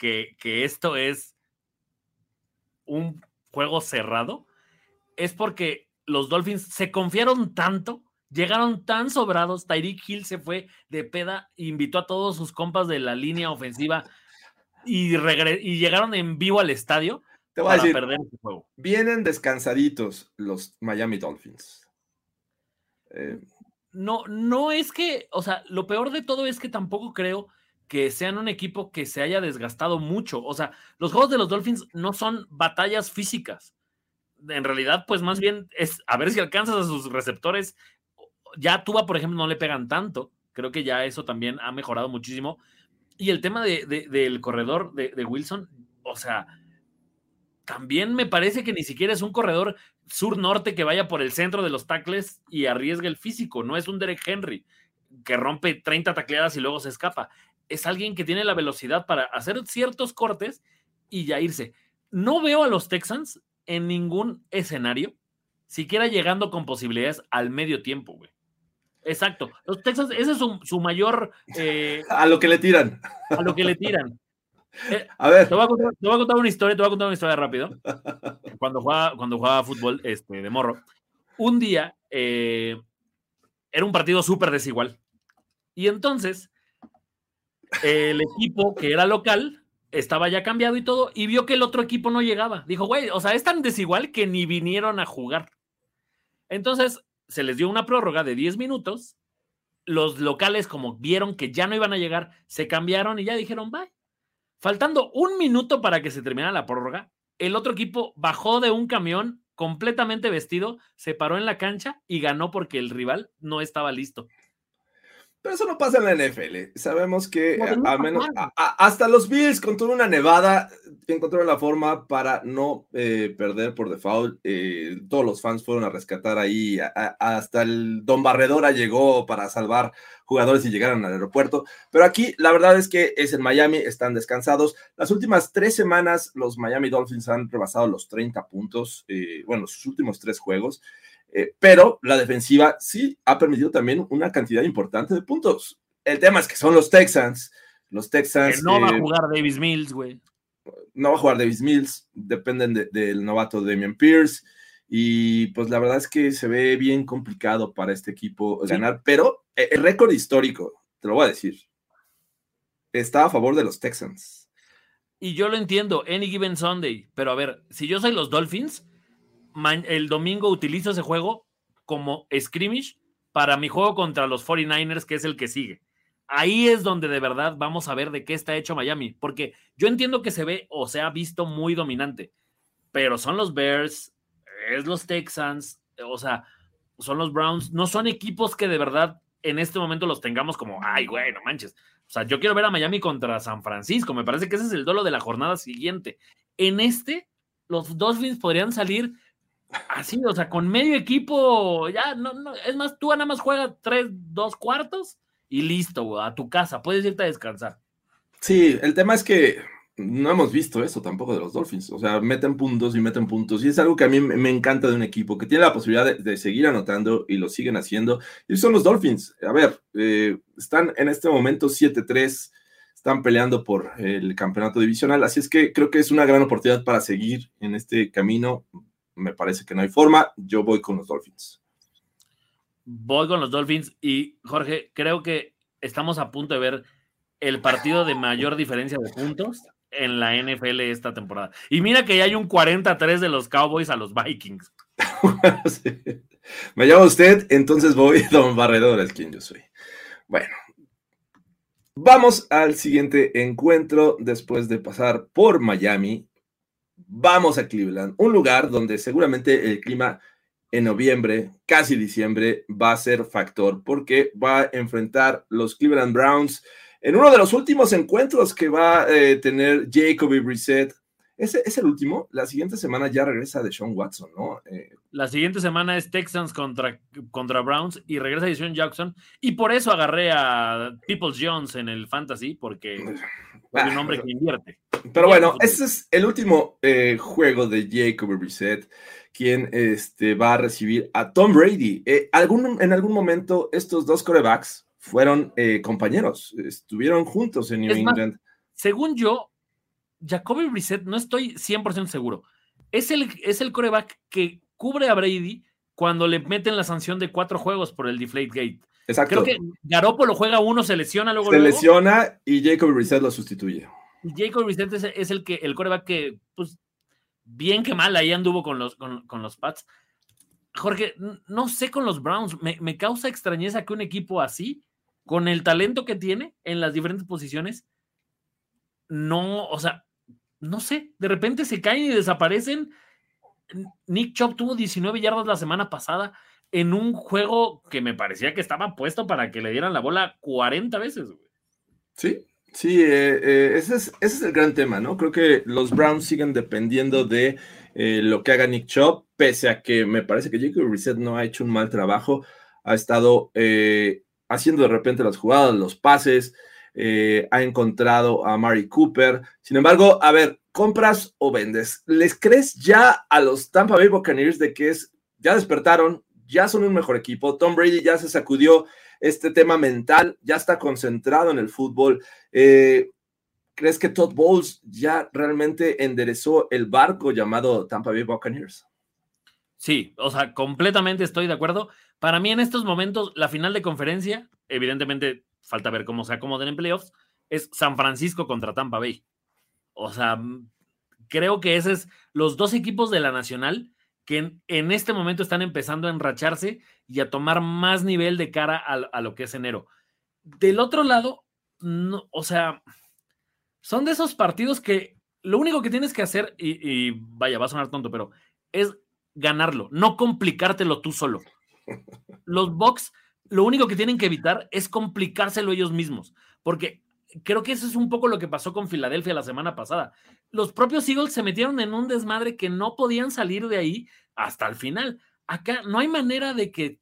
que, esto es un juego cerrado es porque los Dolphins se confiaron tanto Llegaron tan sobrados, Tyreek Hill se fue de peda, invitó a todos sus compas de la línea ofensiva y, y llegaron en vivo al estadio Te voy a decir, perder este juego. Vienen descansaditos los Miami Dolphins. Eh, no, no es que, o sea, lo peor de todo es que tampoco creo que sean un equipo que se haya desgastado mucho. O sea, los juegos de los Dolphins no son batallas físicas. En realidad, pues más bien es a ver si alcanzas a sus receptores. Ya a Tuba, por ejemplo, no le pegan tanto. Creo que ya eso también ha mejorado muchísimo. Y el tema de, del corredor de, de Wilson, o sea, también me parece que ni siquiera es un corredor sur-norte que vaya por el centro de los tackles y arriesgue el físico. No es un Derek Henry que rompe 30 tacleadas y luego se escapa. Es alguien que tiene la velocidad para hacer ciertos cortes y ya irse. No veo a los Texans en ningún escenario, siquiera llegando con posibilidades al medio tiempo, güey. Exacto. Los Texans, ese es su, mayor. Eh, a lo que le tiran. A lo que le tiran. Eh, a ver. Te voy a, contar, una historia, te voy a contar una historia rápido. Cuando jugaba, cuando jugaba fútbol este, de morro, un día eh, era un partido súper desigual. Y entonces, el equipo que era local estaba ya cambiado y todo, y vio que el otro equipo no llegaba. Dijo, güey, o sea, es tan desigual que ni vinieron a jugar. Entonces, se les dio una prórroga de 10 minutos. Los locales, como vieron que ya no iban a llegar, se cambiaron y ya dijeron, bye Faltando un minuto para que se terminara la prórroga, el otro equipo bajó de un camión completamente vestido, se paró en la cancha y ganó porque el rival no estaba listo. Pero eso no pasa en la NFL. Sabemos que a, menos hasta los Bills con toda una nevada encontraron la forma para no eh, perder por default. Eh, todos los fans fueron a rescatar ahí. hasta el Don Barredora llegó para salvar jugadores y llegaron al aeropuerto. Pero aquí la verdad es que es en Miami, están descansados. Las últimas tres semanas los Miami Dolphins han rebasado los 30 puntos. Eh, bueno, sus últimos tres juegos. Eh, pero la defensiva sí ha permitido también una cantidad importante de puntos. El tema es que son los Texans. Los Texans. no va a jugar Davis Mills, güey. No va a jugar Davis Mills. Dependen del novato Damian Pierce. Y pues la verdad es que se ve bien complicado para este equipo ganar. Pero eh, el récord histórico, te lo voy a decir, está a favor de los Texans. Y yo lo entiendo, any given Sunday. Pero a ver, si yo soy los Dolphins el domingo utilizo ese juego como scrimmage para mi juego contra los 49ers, que es el que sigue. Ahí es donde de verdad vamos a ver de qué está hecho Miami, porque yo entiendo que se ve o se ha visto muy dominante, pero son los Bears, es los Texans, o sea, son los Browns, no son equipos que de verdad en este momento los tengamos como, ay, güey, no manches. O sea, yo quiero ver a Miami contra San Francisco, me parece que ese es el dolo de la jornada siguiente. En este, los Dolphins podrían salir Así, o sea, con medio equipo, ya, no, no, es más, tú nada más juegas tres, dos cuartos y listo, a tu casa, puedes irte a descansar. Sí, el tema es que no hemos visto eso tampoco de los Dolphins, o sea, meten puntos y meten puntos, y es algo que a mí me encanta de un equipo que tiene la posibilidad de, seguir anotando y lo siguen haciendo, y son los Dolphins. A ver, eh, están en este momento 7-3, están peleando por el campeonato divisional, así es que creo que es una gran oportunidad para seguir en este camino me parece que no hay forma. Yo voy con los Dolphins. Voy con los Dolphins y Jorge, creo que estamos a punto de ver el partido de mayor diferencia de puntos en la NFL esta temporada. Y mira que ya hay un 43 de los Cowboys a los Vikings. Me llama usted, entonces voy Don Barredor, es quien yo soy. Bueno, vamos al siguiente encuentro después de pasar por Miami vamos a Cleveland, un lugar donde seguramente el clima en noviembre, casi diciembre, va a ser factor porque va a enfrentar los Cleveland Browns en uno de los últimos encuentros que va a eh, tener Jacoby Brissett. Ese es el último. La siguiente semana ya regresa de Sean Watson, ¿no? Eh, la siguiente semana es Texans contra, contra Browns y regresa de Sean Jackson. Y por eso agarré a Peoples Jones en el Fantasy, porque es un hombre que invierte. Pero bueno, ese es el último eh, juego de Jacob Brissett, quien este, va a recibir a Tom Brady. Eh, algún, en algún momento estos dos corebacks fueron eh, compañeros, estuvieron juntos en New England. según yo, Jacoby Brissett, no estoy 100% seguro, es el, es el coreback que cubre a Brady cuando le meten la sanción de cuatro juegos por el Deflate Gate. Exacto. Creo que Garoppolo juega uno, se lesiona luego. Se luego, lesiona y Jacob Reset lo sustituye. Jacob Brissett es, es el que el coreback que, pues, bien que mal ahí anduvo con los, con, con los Pats. Jorge, no sé con los Browns, me, me causa extrañeza que un equipo así, con el talento que tiene en las diferentes posiciones, no, o sea, no sé, de repente se caen y desaparecen. Nick Chubb tuvo 19 yardas la semana pasada en un juego que me parecía que estaba puesto para que le dieran la bola 40 veces. güey. Sí, sí, eh, eh, ese, es, ese es el gran tema, ¿no? Creo que los Browns siguen dependiendo de eh, lo que haga Nick Chubb, pese a que me parece que Jacob Reset no ha hecho un mal trabajo, ha estado haciendo de repente las jugadas, los pases, ha encontrado a Mari Cooper. Sin embargo, a ver, ¿compras o vendes? ¿Les crees ya a los Tampa Bay Buccaneers de que es, ya despertaron, ya son un mejor equipo? Tom Brady ya se sacudió este tema mental, ya está concentrado en el fútbol. Eh, ¿Crees que Todd Bowles ya realmente enderezó el barco llamado Tampa Bay Buccaneers? Sí, o sea, completamente estoy de acuerdo. Para mí en estos momentos, la final de conferencia, evidentemente falta ver cómo se acomoden en playoffs, es San Francisco contra Tampa Bay. O sea, mm, creo que esos es los dos equipos de la Nacional que en, en este momento están empezando a enracharse y a tomar más nivel de cara a, a lo que es enero. Del otro lado, no, o sea, son de esos partidos que lo único que tienes que hacer, y, y vaya, va a sonar tonto, pero es ganarlo, no complicártelo tú solo. Los Bucks lo único que tienen que evitar es complicárselo ellos mismos, porque creo que eso es un poco lo que pasó con Filadelfia la semana pasada. Los propios Eagles se metieron en un desmadre que no podían salir de ahí hasta el final. Acá no hay manera de que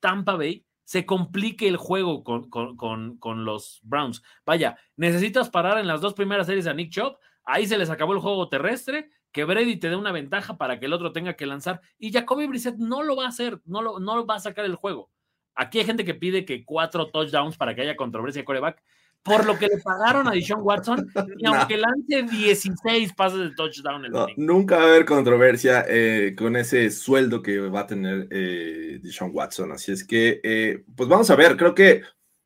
Tampa Bay se complique el juego con, con, con, los Browns. Vaya, necesitas parar en las dos primeras series a Nick Chubb, ahí se les acabó el juego terrestre, que Brady te dé una ventaja para que el otro tenga que lanzar, y Jacoby Brissett no lo va a hacer, no lo, no lo va a sacar el juego. Aquí hay gente que pide que cuatro touchdowns para que haya controversia coreback, por lo que le pagaron a Deshaun Watson, y No. aunque lance 16 pases de touchdown el No, nunca va a haber controversia eh, con ese sueldo que va a tener eh, Deshaun Watson. Así es que, eh, pues vamos a ver, creo que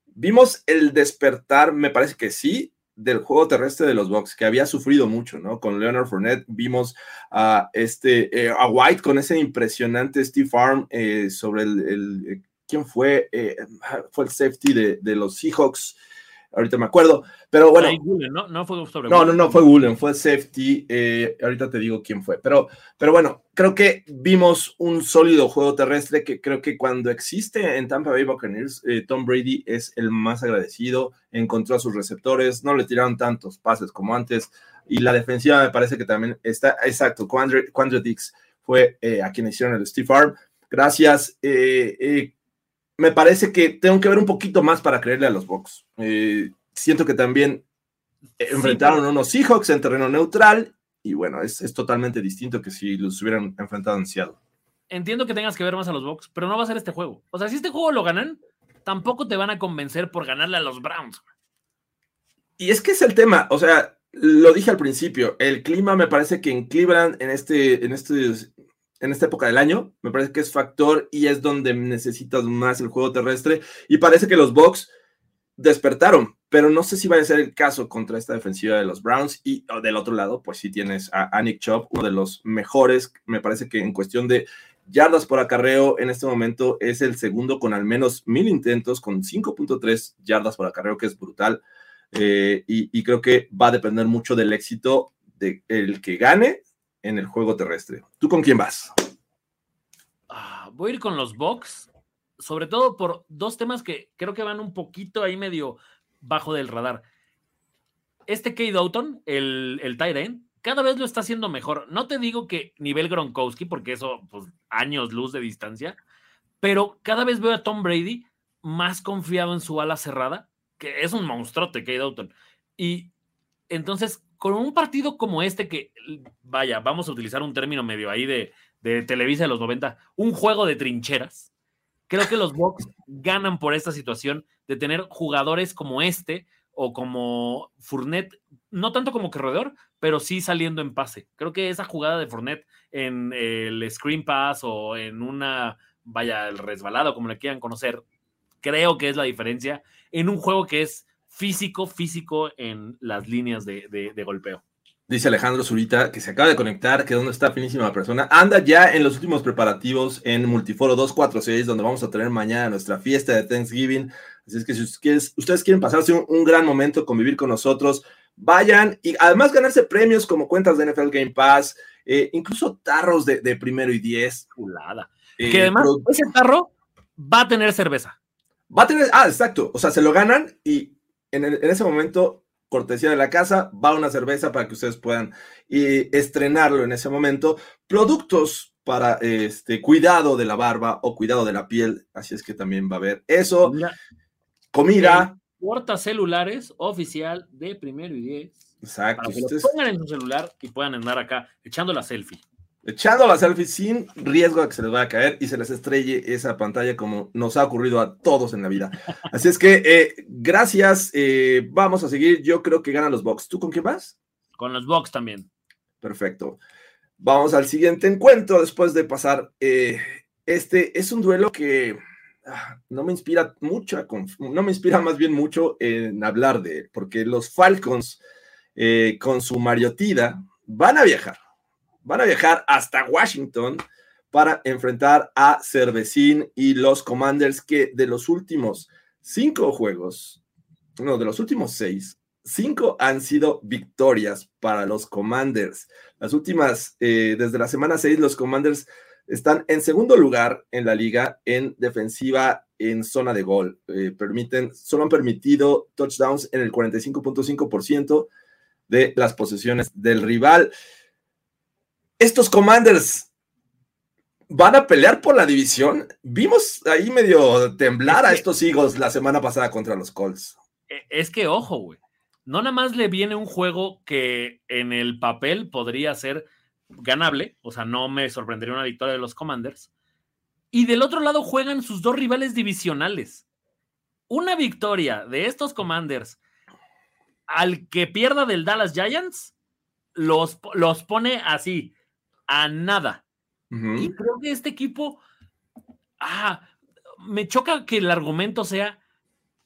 vimos el despertar, me parece que sí, del juego terrestre de los Bucks, que había sufrido mucho, ¿no? Con Leonard Fournette vimos a, este, eh, a White con ese impresionante Steve Arm eh, sobre el, el- ¿quién fue? Eh, fue el safety de, de los Seahawks, ahorita me acuerdo, pero bueno. Gulen, ¿no? No fue sobre No, no, no, fue Woolen, fue safety. eh, ahorita te digo quién fue. Pero, pero bueno, creo que vimos un sólido juego terrestre que creo que cuando existe en Tampa Bay Buccaneers, eh, Tom Brady es el más agradecido, encontró a sus receptores, no le tiraron tantos pases como antes. Y la defensiva me parece que también está, exacto, Quandre, Quandre Dix fue eh, a quien hicieron el Steve Arm. Gracias. eh, me parece que tengo que ver un poquito más para creerle a los Bucks. Eh, siento que también enfrentaron a unos Seahawks en terreno neutral y bueno, es, es totalmente distinto que si los hubieran enfrentado en Seattle. entiendo que tengas que ver más a los Bucks, pero no va a ser este juego. O sea, si este juego lo ganan, tampoco te van a convencer por ganarle a los Browns. Y es que es el tema, o sea, lo dije al principio, el clima me parece que en Cleveland en este, en este, en esta época del año, me parece que es factor y es donde necesitas más el juego terrestre y parece que los Bucks despertaron, pero no sé si va a ser el caso contra esta defensiva de los Browns y oh, del otro lado, pues sí tienes a, a Nick Chubb, uno de los mejores, me parece que en cuestión de yardas por acarreo en este momento es el segundo con al menos mil intentos, con 5.3 yardas por acarreo, que es brutal. Eh, y, y, creo que va a depender mucho del éxito de que gane en el juego terrestre. ¿Tú con quién vas? Ah, voy a ir con los Bucks, sobre todo por dos temas que creo que van un poquito ahí medio bajo del radar. Este Kate Doughton, el, el Tyrant, cada vez lo está haciendo mejor. No te digo que nivel Gronkowski, porque eso, pues, años luz de distancia, pero cada vez veo a Tom Brady más confiado en su ala cerrada, que es un monstruote, Kate Doughton. Y entonces, con un partido como este, que, vaya, vamos a utilizar un término medio ahí de, Televisa de los 90, un juego de trincheras. Creo que los Bucks ganan por esta situación de tener jugadores como este o como Fournette, no tanto como corredor, pero sí saliendo en pase. Creo que esa jugada de Fournette en el screen pass o en una vaya, el resbalado, como le quieran conocer, creo que es la diferencia en un juego que es físico, físico en las líneas de, de, golpeo. Dice Alejandro Zurita que se acaba de conectar, que donde está finísima persona. Anda ya en los últimos preparativos en Multiforo 246, donde vamos a tener mañana nuestra fiesta de Thanksgiving. Así es que si ustedes, quieren pasarse un, gran momento, convivir con nosotros, vayan y además ganarse premios como cuentas de NFL Game Pass, eh, incluso tarros de, primero y diez. Eh, que además ese tarro va a tener cerveza. Va a tener, ah, exacto. O sea, se lo ganan y en, ese momento, cortesía de la casa, va una cerveza para que ustedes puedan estrenarlo en ese momento. Productos para este cuidado de la barba o cuidado de la piel, así es que también va a haber eso. comida. Portas celulares oficial de primero y diez. Exacto. Para que lo pongan en su celular y puedan andar acá echando la selfie echando la selfie sin riesgo de que se les vaya a caer y se les estrelle esa pantalla como nos ha ocurrido a todos en la vida. Así es que eh, gracias, eh, vamos a seguir. Yo creo que ganan los Bucks. ¿Tú con quién vas? Con los Bucks también. Perfecto. Vamos al siguiente encuentro después de pasar. Eh, este es un duelo que ah, no me inspira mucho, no me inspira más bien mucho en hablar de él, porque los Falcons con su Mariotida van a viajar van a viajar hasta Washington para enfrentar a Cervecín y los Commanders que de los últimos cinco juegos, no, de los últimos seis, cinco han sido victorias para los Commanders. Las últimas, eh, desde la semana seis, los Commanders están en segundo lugar en la liga en defensiva en zona de gol. Eh, permiten, solo han permitido touchdowns en el 45.5% de las posesiones del rival estos Commanders van a pelear por la división. Vimos ahí medio temblar a estos Eagles la semana pasada contra los Colts. E, es que, ojo, güey. No nada más le viene un juego que en el papel podría ser ganable, o sea, no me sorprendería una victoria de los Commanders. Y del otro lado juegan sus dos rivales divisionales. Una victoria de estos Commanders al que pierda del Dallas Giants los, los pone así, a nada. Y creo que este equipo, ah, me choca que el argumento sea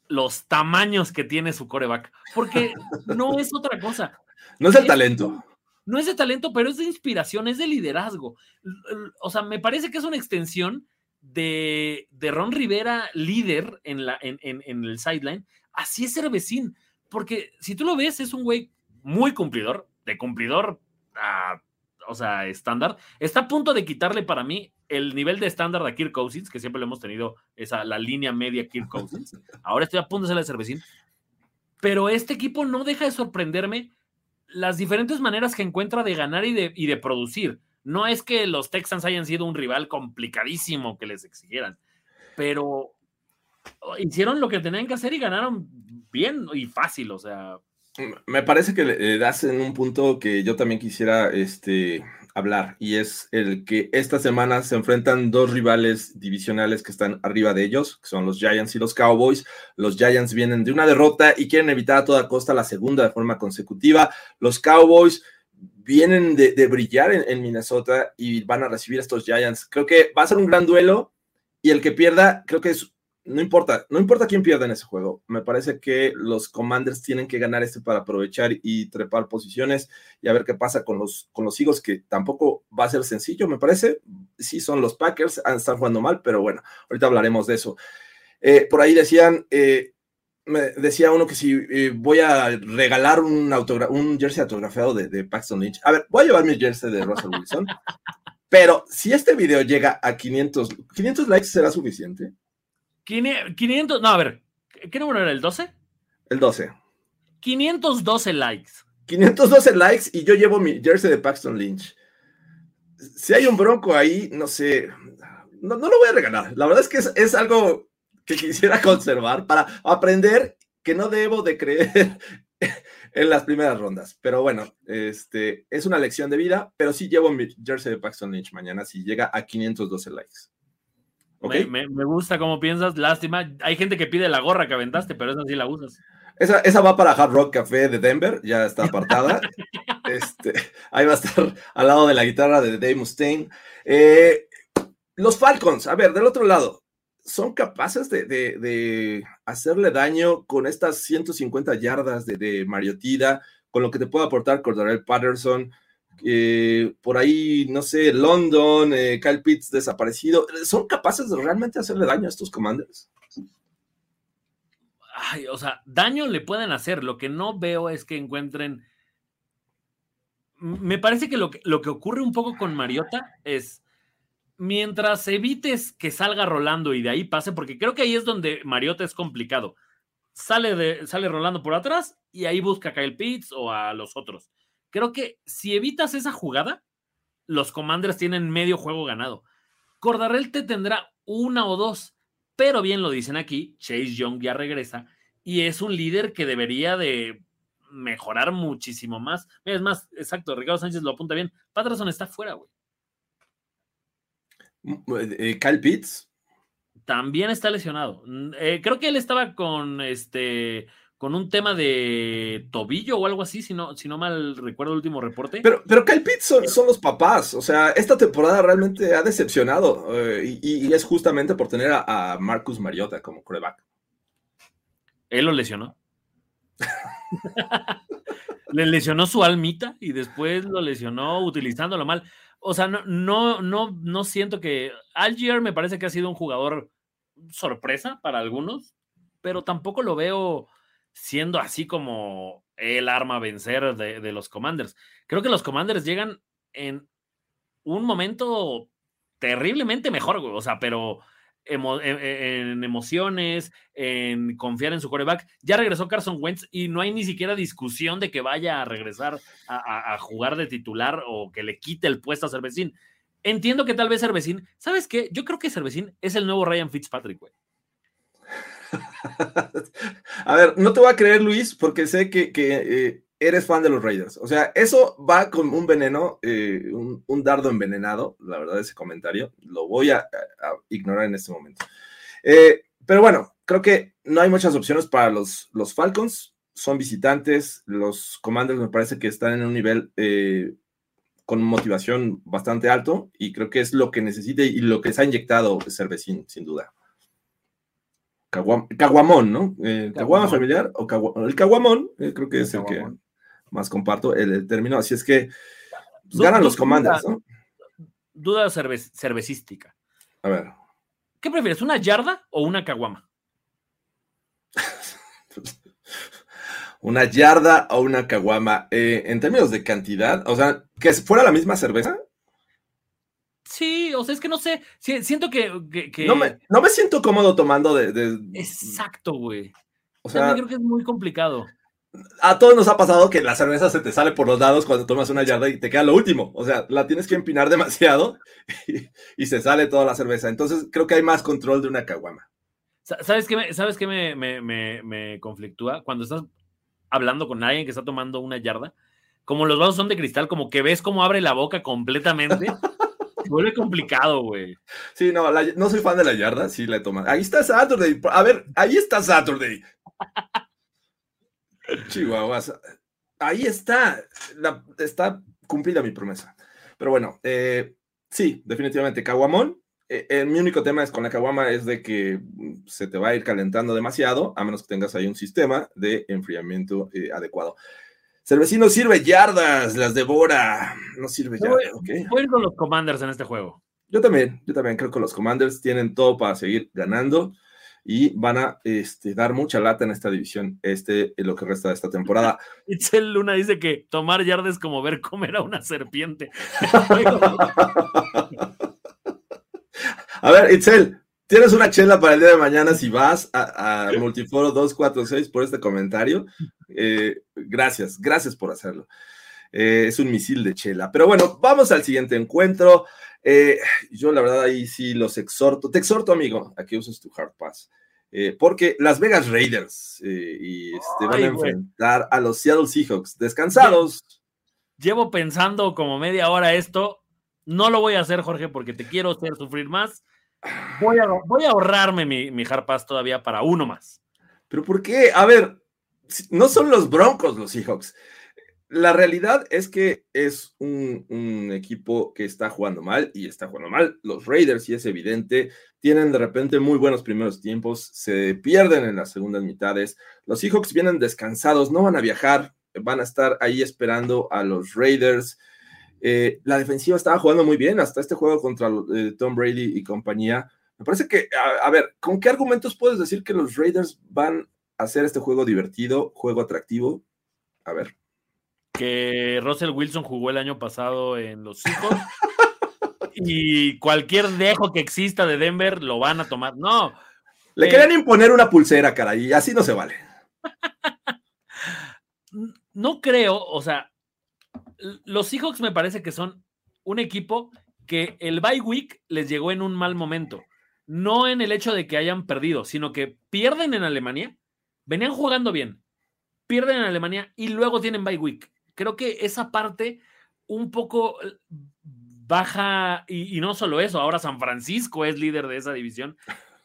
los tamaños que tiene su coreback, porque no es otra cosa. No es el talento. No es de talento, pero es de inspiración, es de liderazgo. O sea, me parece que es una extensión de, de Ron Rivera, líder en, la, en, en, el sideline. Así es Cervecín, porque si tú lo ves, es un güey muy cumplidor, de cumplidor a o sea, estándar, está a punto de quitarle para mí el nivel de estándar de Kirk Cousins, que siempre le hemos tenido esa, la línea media Kirk Cousins. Ahora estoy a punto de ser el cervecín. Pero este equipo no deja de sorprenderme las diferentes maneras que encuentra de ganar y de, y de producir. No es que los Texans hayan sido un rival complicadísimo que les exigieran, pero hicieron lo que tenían que hacer y ganaron bien y fácil, o sea, me parece que le das en un punto que yo también quisiera este, hablar, y es el que esta semana se enfrentan dos rivales divisionales que están arriba de ellos, que son los Giants y los Cowboys. Los Giants vienen de una derrota y quieren evitar a toda costa la segunda de forma consecutiva. Los Cowboys vienen de, brillar en, en, Minnesota y van a recibir a estos Giants. Creo que va a ser un gran duelo y el que pierda, creo que es no importa, no importa quién pierda en ese juego. Me parece que los Commanders tienen que ganar este para aprovechar y trepar posiciones y a ver qué pasa con los, con los Eagles, que tampoco va a ser sencillo, me parece. Sí, son los Packers, están jugando mal, pero bueno, ahorita hablaremos de eso. Eh, por ahí decían, eh, decía uno que si eh, voy a regalar un, un jersey autografiado de, de Paxton Lynch. A ver, voy a llevar mi jersey de Russell Wilson. Pero si este video llega a 500, 500 likes será suficiente. 500, no, a ver, ¿qué número era? ¿El 12? El 12. 512 likes. 512 likes y yo llevo mi jersey de Paxton Lynch. Si hay un bronco ahí, no sé, no, lo voy a regalar. La verdad es que es, algo que quisiera conservar para aprender que no debo de creer en las primeras rondas. Pero bueno, este es una lección de vida, pero sí llevo mi jersey de Paxton Lynch mañana si llega a 512 likes. Me, gusta cómo piensas, lástima. Hay gente que pide la gorra que aventaste, pero esa sí la usas. Esa, esa va para Hard Rock Café de Denver, ya está apartada. este, ahí va a estar al lado de la guitarra de Dave Mustaine. Eh, Los Falcons, a ver, del otro lado, ¿son capaces de, hacerle daño con estas 150 yardas de, de Mariotida, con lo que te puede aportar Cordarel Patterson? Eh, por ahí, no sé, London, eh, Kyle Pitts desaparecido, ¿son capaces de realmente hacerle daño a estos commanders? Ay, o sea, daño le pueden hacer. Lo que no veo es que encuentren. Me parece que lo que, lo que ocurre un poco con Mariota es mientras evites que salga rolando y de ahí pase, porque creo que ahí es donde Mariota es complicado. Sale, de, sale rolando por atrás y ahí busca a Kyle Pitts o a los otros. Creo que si evitas esa jugada, los Commanders tienen medio juego ganado. Cordarrelle te tendrá una o dos, pero bien lo dicen aquí, Chase Young ya regresa y es un líder que debería de mejorar muchísimo más. Es más, exacto, Ricardo Sánchez lo apunta bien. Patterson está fuera, güey. Eh, Kyle Pitts. También está lesionado. Eh, creo que él estaba con este con un tema de tobillo o algo así, si no, si no mal recuerdo el último reporte. Pero, pero Kyle Pitts son, los papás. O sea, esta temporada realmente ha decepcionado. Eh, y, es justamente por tener a, Marcus Mariota como coreback. Él lo lesionó. Le lesionó su almita y después lo lesionó utilizándolo mal. O sea, no, no, no, no siento que. Algier me parece que ha sido un jugador sorpresa para algunos, pero tampoco lo veo siendo así como el arma a vencer de, los Commanders. Creo que los Commanders llegan en un momento terriblemente mejor, o sea, pero e, e, en emociones, en confiar en su coreback. Ya regresó Carson Wentz y no hay ni siquiera discusión de que vaya a regresar a, jugar de titular o que le quite el puesto a Cervecín. Entiendo que tal vez Cervecín, ¿sabes qué? Yo creo que Cervecín es el nuevo Ryan Fitzpatrick, güey. a ver, no te voy a creer, Luis, porque sé que, eh, eres fan de los Raiders. O sea, eso va con un veneno, eh, un, dardo envenenado, la verdad, ese comentario. Lo voy a, ignorar en este momento. Eh, pero bueno, creo que no hay muchas opciones para los, los Falcons. Son visitantes. Los Commanders me parece que están en un nivel con motivación bastante alto y creo que es lo que necesita y lo que se ha inyectado Cervecín, sin duda. Caguamón, ¿no? Eh, caguama familiar o el caguamón, eh, creo que es el que más comparto el, término. Así es que pues, ganan los comandos, ¿no? Duda cervecística. A ver. ¿Qué prefieres, una yarda o una caguama? una yarda o una caguama. Eh, en términos de cantidad, o sea, que fuera la misma cerveza. Sí, o sea, es que no sé, siento que... No, me, siento cómodo tomando de... Exacto, güey. O sea, creo que es muy complicado. A todos nos ha pasado que la cerveza se te sale por los lados cuando tomas una yarda y te queda lo último. O sea, la tienes que empinar demasiado y, se sale toda la cerveza. Entonces, creo que hay más control de una caguama. ¿Sabes qué, me, ¿sabes qué me, me conflictúa? Cuando estás hablando con alguien que está tomando una yarda, como los vasos son de cristal, como que ves cómo abre la boca completamente. vuelve complicado, güey. Sí, no, no soy fan de la yarda, sí la he tomado. Ahí está Saturday. A ver, ahí está Saturday. Chihuahuas. Ahí está. está cumplida mi promesa. Pero bueno, eh, sí, definitivamente. Caguamón. Eh, mi único tema es con la caguama es de que se te va a ir calentando demasiado, a menos que tengas ahí un sistema de enfriamiento eh, adecuado. Cervecino sirve yardas, las devora. No sirve yardas, ok. Voy con los Commanders en este juego. Yo también, yo también creo que los Commanders tienen todo para seguir ganando y van a este, dar mucha lata en esta división, este, en lo que resta de esta temporada. Itzel Luna dice que tomar yardas es como ver comer a una serpiente. a ver, Itzel, Tienes una chela para el día de mañana si vas a, Multiforo 246 por este comentario. Eh, gracias, gracias por hacerlo. Eh, es un misil de chela. Pero bueno, vamos al siguiente encuentro. Eh, yo la verdad ahí sí los exhorto, te exhorto amigo a que uses tu Hard Pass. porque Las Vegas Raiders y este, van a enfrentar a los Seattle Seahawks descansados. Llevo pensando como media hora esto. No lo voy a hacer, Jorge, porque te quiero hacer sufrir más Voy a, ahorrarme mi, mi todavía para uno más. ¿Pero por qué? A ver, no son los Broncos los Seahawks. la realidad es que es un, un, equipo que está jugando mal y está jugando mal. Los Raiders, y es evidente, tienen de repente muy buenos primeros tiempos, se pierden en las segundas mitades. Los Seahawks vienen descansados, no van a viajar, van a estar ahí esperando a los Raiders. Eh, la defensiva estaba jugando muy bien hasta este juego contra eh, Tom Brady y compañía. Me parece que, a, a, ver, ¿con qué argumentos puedes decir que los Raiders van a hacer este juego divertido, juego atractivo? A ver. Que Russell Wilson jugó el año pasado en los Seahawks y cualquier dejo que exista de Denver lo van a tomar. No. Le eh, querían imponer una pulsera, cara, y así no se vale. no creo, o sea, los Seahawks me parece que son un equipo que el bye week les llegó en un mal momento. No en el hecho de que hayan perdido, sino que pierden en Alemania, venían jugando bien, pierden en Alemania y luego tienen bye week. Creo que esa parte un poco eh, baja, y, y no solo eso, ahora San Francisco es líder de esa división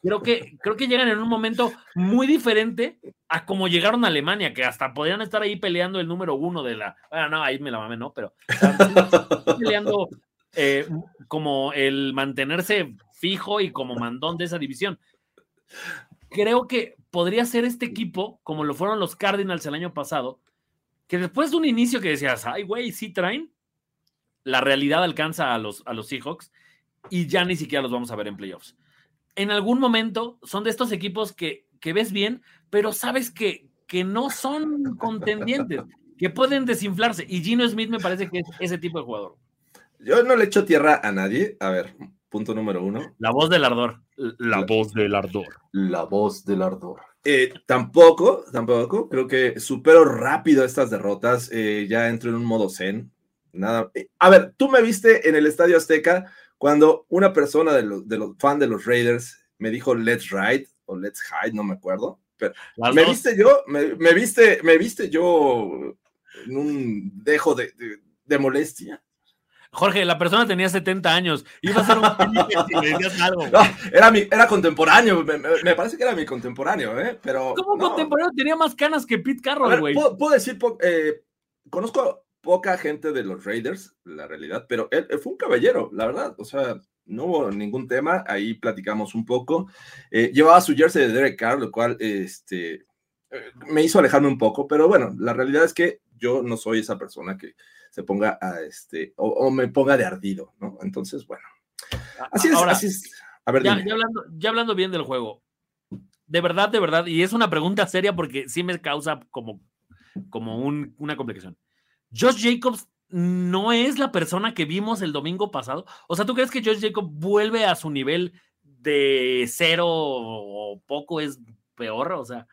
creo que, creo que llegan en un momento muy diferente a como llegaron a Alemania, que hasta podrían estar ahí peleando el número uno de la. Bueno, no, ahí me la mamé, no, pero peleando eh, como el mantenerse fijo y como mandón de esa división. Creo que podría ser este equipo, como lo fueron los Cardinals el año pasado, que después de un inicio que decías, ay, güey, sí traen, la realidad alcanza a los, a los Seahawks y ya ni siquiera los vamos a ver en playoffs en algún momento son de estos equipos que, que ves bien, pero sabes que, que no son contendientes, que pueden desinflarse. Y Gino Smith me parece que es ese tipo de jugador. Yo no le echo tierra a nadie. A ver, punto número uno. La voz del ardor. La, la voz del ardor. La voz del ardor. Eh, tampoco, tampoco. Creo que supero rápido estas derrotas. Eh, ya entro en un modo zen. Nada. Eh, a ver, tú me viste en el Estadio Azteca cuando una persona de los, de los fan de los Raiders me dijo let's ride o let's hide, no me acuerdo, pero me viste yo, me, me, viste, me viste yo en un dejo de, de, de, molestia. Jorge, la persona tenía 70 años, iba a ser un decías algo. No, era, mi, era contemporáneo, me, me, parece que era mi contemporáneo, ¿eh? Pero. ¿Cómo no. contemporáneo? Tenía más canas que Pete Carroll, güey. Puedo, puedo, decir, eh, conozco poca gente de los Raiders, la realidad, pero él, él, fue un caballero, la verdad. O sea, no hubo ningún tema, ahí platicamos un poco. Eh, llevaba su jersey de Derek Carr, lo cual este, eh, me hizo alejarme un poco, pero bueno, la realidad es que yo no soy esa persona que se ponga a este, o, o me ponga de ardido, ¿no? Entonces, bueno. Así es, Ahora, así es. A ver, ya, ya, hablando, ya hablando bien del juego, de verdad, de verdad, y es una pregunta seria porque sí me causa como, como un, una complicación. Josh Jacobs no es la persona que vimos el domingo pasado. O sea, ¿tú crees que Josh Jacobs vuelve a su nivel de cero o poco es peor? O sea,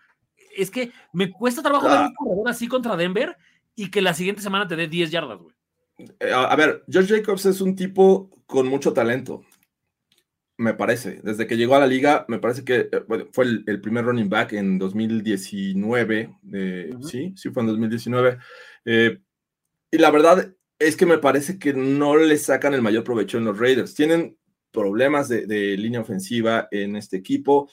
es que me cuesta trabajo ah. ver un corredor así contra Denver y que la siguiente semana te dé 10 yardas, güey. Eh, a, a ver, Josh Jacobs es un tipo con mucho talento me parece. Desde que llegó a la liga, me parece que eh, bueno, fue el, el, primer running back en 2019. Eh, uh -huh. Sí, sí, fue en 2019. Eh, y la verdad es que me parece que no le sacan el mayor provecho en los Raiders. Tienen problemas de, línea ofensiva en este equipo.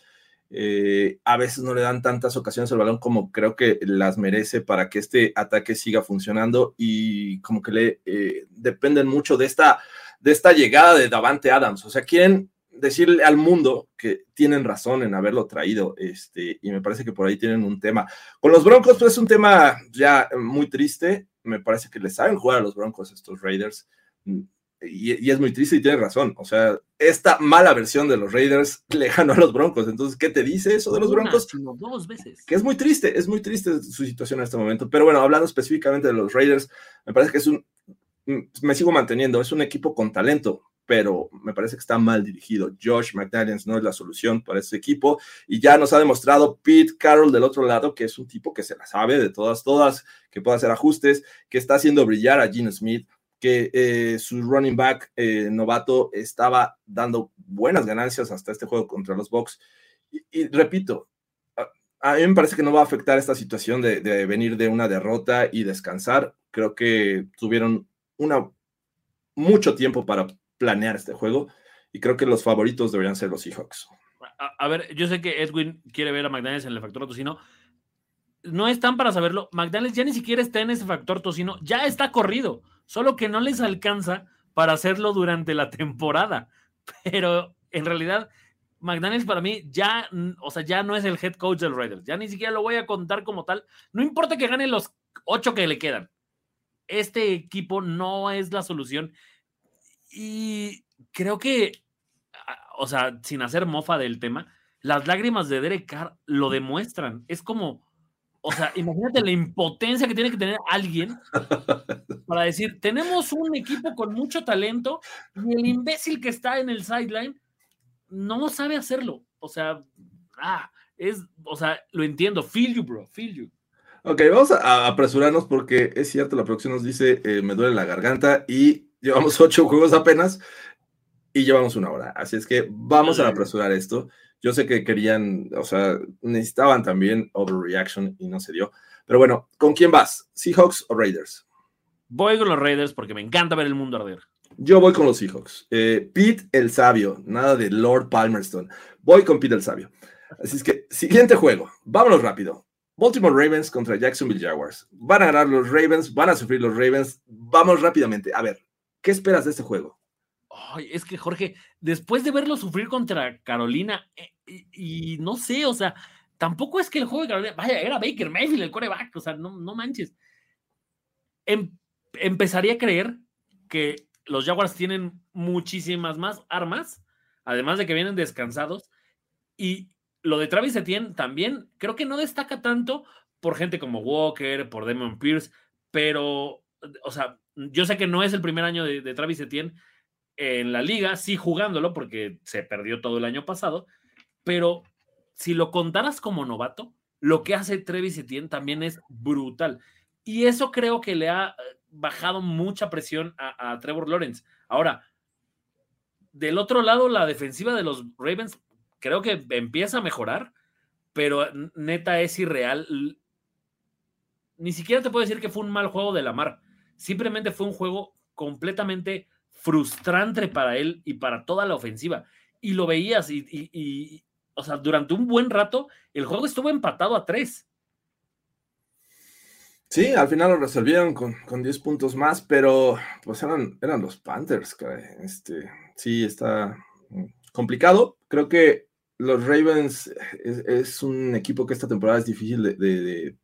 Eh, a veces no le dan tantas ocasiones al balón como creo que las merece para que este ataque siga funcionando y como que le eh, dependen mucho de esta, de esta llegada de Davante Adams. O sea, quieren decirle al mundo que tienen razón en haberlo traído, este, y me parece que por ahí tienen un tema. Con los Broncos, pues es un tema ya muy triste, me parece que le saben jugar a los Broncos estos Raiders, y, y, es muy triste y tiene razón, o sea, esta mala versión de los Raiders le ganó a los Broncos, entonces, ¿qué te dice eso de los Broncos? Una, dos veces. Que es muy triste, es muy triste su situación en este momento, pero bueno, hablando específicamente de los Raiders, me parece que es un, me sigo manteniendo, es un equipo con talento, pero me parece que está mal dirigido. Josh McDaniels no es la solución para ese equipo y ya nos ha demostrado Pete Carroll del otro lado que es un tipo que se la sabe de todas, todas, que puede hacer ajustes, que está haciendo brillar a Gene Smith, que eh, su running back eh, novato estaba dando buenas ganancias hasta este juego contra los Bucks. Y, y repito, a, a, mí me parece que no va a afectar esta situación de, de venir de una derrota y descansar. Creo que tuvieron una mucho tiempo para planear este juego y creo que los favoritos deberían ser los Seahawks. A, a ver, yo sé que Edwin quiere ver a McDaniels en el factor tocino. no están para saberlo. McDaniels ya ni siquiera está en ese factor tocino, ya está corrido, solo que no les alcanza para hacerlo durante la temporada. Pero en realidad, McDaniels para mí ya, o sea, ya no es el head coach del Raiders. Ya ni siquiera lo voy a contar como tal. No importa que gane los ocho que le quedan. Este equipo no es la solución. Y creo que, o sea, sin hacer mofa del tema, las lágrimas de Derek Carr lo demuestran. Es como, o sea, imagínate la impotencia que tiene que tener alguien para decir, tenemos un equipo con mucho talento y el imbécil que está en el sideline no sabe hacerlo. O sea, ah, es, o sea, lo entiendo. Feel you, bro, feel you. Ok, vamos a apresurarnos porque es cierto, la producción nos dice, eh, me duele la garganta y llevamos ocho juegos apenas y llevamos una hora. Así es que vamos a apresurar esto. Yo sé que querían, o sea, necesitaban también overreaction y no se dio. Pero bueno, ¿con quién vas? ¿Seahawks o Raiders? Voy con los Raiders porque me encanta ver el mundo arder. Yo voy con los Seahawks. Eh, Pete el Sabio, nada de Lord Palmerston. Voy con Pete el Sabio. Así es que, siguiente juego. Vámonos rápido. Baltimore Ravens contra Jacksonville Jaguars. Van a ganar los Ravens, van a sufrir los Ravens. Vamos rápidamente. A ver, ¿qué esperas de este juego? Ay, es que Jorge, después de verlo sufrir contra Carolina, eh, y, no sé, o sea, tampoco es que el juego de Carolina, vaya, era Baker Mayfield el coreback, o sea, no, no manches. Em, empezaría a creer que los Jaguars tienen muchísimas más armas, además de que vienen descansados, y lo de Travis Etienne también creo que no destaca tanto por gente como Walker, por Demon Pierce, pero, o sea, yo sé que no es el primer año de, Travis Etienne en la liga, sí jugándolo porque se perdió todo el año pasado, pero si lo contaras como novato, lo que hace Trevis Etienne también es brutal. Y eso creo que le ha eh, bajado mucha presión a, Trevor Lawrence. Ahora, del otro lado, la defensiva de los Ravens creo que empieza a mejorar, pero neta es irreal. Ni siquiera te puedo decir que fue un mal juego de la mar. Simplemente fue un juego completamente frustrante para él y para toda la ofensiva. Y lo veías y, o sea, durante un buen rato, el juego estuvo empatado a tres. Sí, al final lo resolvieron con, con 10 puntos más, pero pues eran, eran los Panthers, Este, sí, está complicado. Creo que los Ravens es, un equipo que esta temporada es difícil de,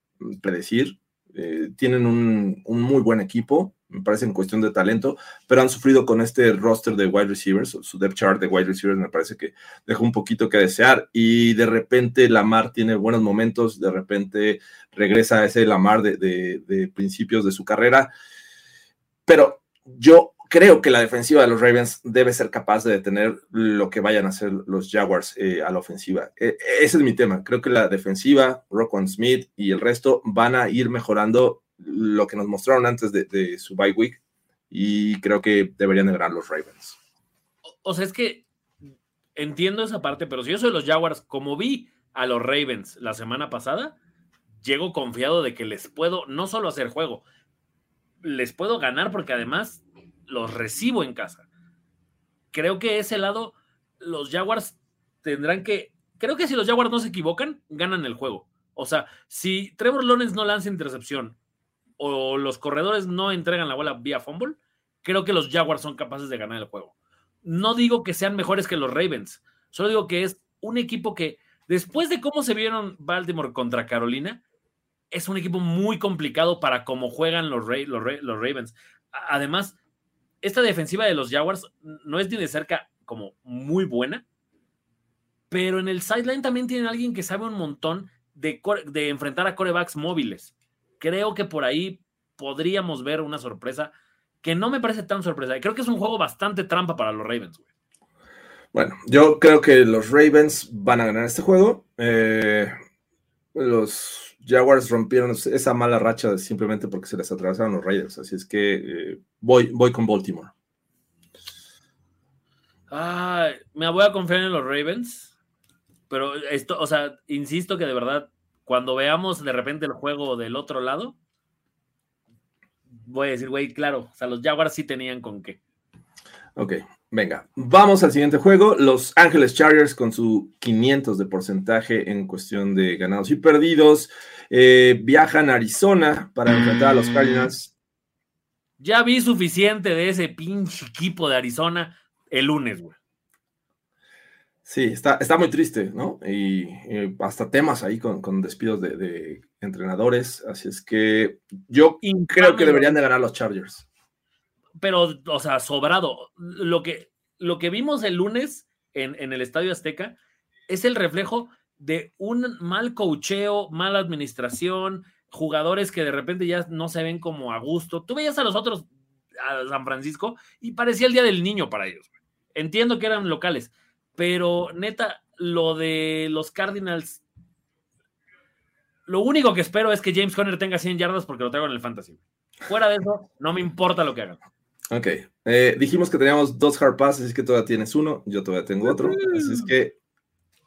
predecir. Eh, tienen un, un, muy buen equipo me parece en cuestión de talento, pero han sufrido con este roster de wide receivers, su depth chart de wide receivers me parece que deja un poquito que desear y de repente Lamar tiene buenos momentos, de repente regresa a ese Lamar de, de, principios de su carrera, pero yo creo que la defensiva de los Ravens debe ser capaz de detener lo que vayan a hacer los Jaguars eh, a la ofensiva. E, ese es mi tema. Creo que la defensiva, Roquan Smith y el resto van a ir mejorando lo que nos mostraron antes de, su bye week y creo que deberían de ganar los Ravens. O, sea, es que entiendo esa parte, pero si yo soy los Jaguars, como vi a los Ravens la semana pasada, llego confiado de que les puedo no solo hacer juego, les puedo ganar porque además los recibo en casa. Creo que ese lado, los Jaguars tendrán que, creo que si los Jaguars no se equivocan, ganan el juego. O sea, si Trevor Lawrence no lanza intercepción o los corredores no entregan la bola vía fumble, creo que los Jaguars son capaces de ganar el juego. No digo que sean mejores que los Ravens, solo digo que es un equipo que, después de cómo se vieron Baltimore contra Carolina, es un equipo muy complicado para cómo juegan los, Ravens. Además, esta defensiva de los Jaguars no es ni de cerca como muy buena, pero en el sideline también tienen alguien que sabe un montón de, de enfrentar a corebacks móviles creo que por ahí podríamos ver una sorpresa que no me parece tan sorpresa. Creo que es un juego bastante trampa para los Ravens, Bueno, yo creo que los Ravens van a ganar este juego. Eh, los Jaguars rompieron esa mala racha simplemente porque se les atravesaron los Raiders. Así es que eh, voy, voy con Baltimore. me voy a confiar en los Ravens. Pero esto, o sea, insisto que de verdad cuando veamos de repente el juego del otro lado, voy a decir, güey, claro, o sea, los Jaguars sí tenían con qué. Ok, Venga, vamos al siguiente juego. Los Ángeles Chargers con su 500 de porcentaje en cuestión de ganados y perdidos. Eh, viajan a Arizona para enfrentar a los Cardinals. Ya vi suficiente de ese pinche equipo de Arizona el lunes, güey. Sí, está, está muy triste, ¿no? Y, hasta temas ahí con, despidos de, entrenadores. Así es que yo creo que deberían de ganar los Chargers. Pero, o sea, sobrado. Lo que, lo que vimos el lunes en, en el Estadio Azteca es el reflejo de un mal cocheo, mala administración, jugadores que de repente ya no se ven como a gusto. Tú veías a los otros, a San Francisco, y parecía el día del niño para ellos. Entiendo que eran locales pero neta, lo de los Cardinals, lo único que espero es que James Conner tenga 100 yardas porque lo traigo en el fantasy. Fuera de eso, no me importa lo que hagan. Ok, eh, dijimos que teníamos dos hard passes, así que todavía tienes uno, yo todavía tengo otro, así es que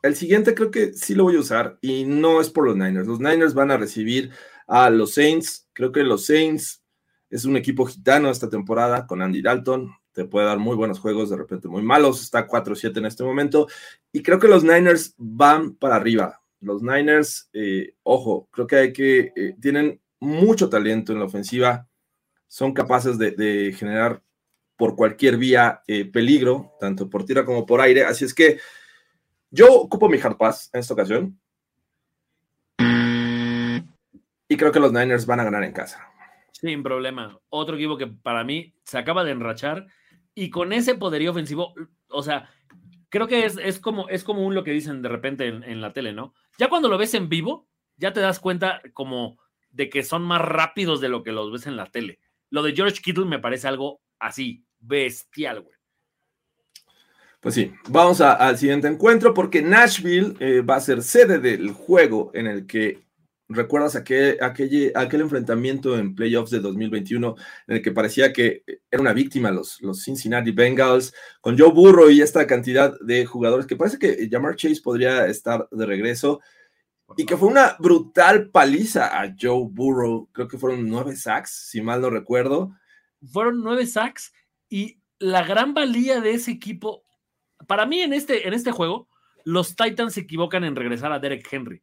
el siguiente creo que sí lo voy a usar y no es por los Niners. Los Niners van a recibir a los Saints, creo que los Saints es un equipo gitano esta temporada con Andy Dalton, te puede dar muy buenos juegos, de repente muy malos, está 4-7 en este momento, y creo que los Niners van para arriba. Los Niners, eh, ojo, creo que hay que, eh, tienen mucho talento en la ofensiva, son capaces de, generar por cualquier vía eh, peligro, tanto por tierra como por aire, así es que yo ocupo mi hard pass en esta ocasión. Y creo que los Niners van a ganar en casa. Sin problema. Otro equipo que para mí se acaba de enrachar y con ese poderío ofensivo, o sea, creo que es, como, es como un lo que dicen de repente en, la tele, ¿no? Ya cuando lo ves en vivo, ya te das cuenta como de que son más rápidos de lo que los ves en la tele. Lo de George Kittle me parece algo así, bestial, güey. Pues sí, vamos al siguiente encuentro porque Nashville eh, va a ser sede del juego en el que ¿Recuerdas aquel, aquel, enfrentamiento en playoffs de 2021 en el que parecía que era una víctima los, los Cincinnati Bengals con Joe Burrow y esta cantidad de jugadores que parece que Jamar Chase podría estar de regreso y que fue una brutal paliza a Joe Burrow? Creo que fueron nueve sacks, si mal no recuerdo. Fueron nueve sacks y la gran valía de ese equipo, para mí en este, en este juego, los Titans se equivocan en regresar a Derek Henry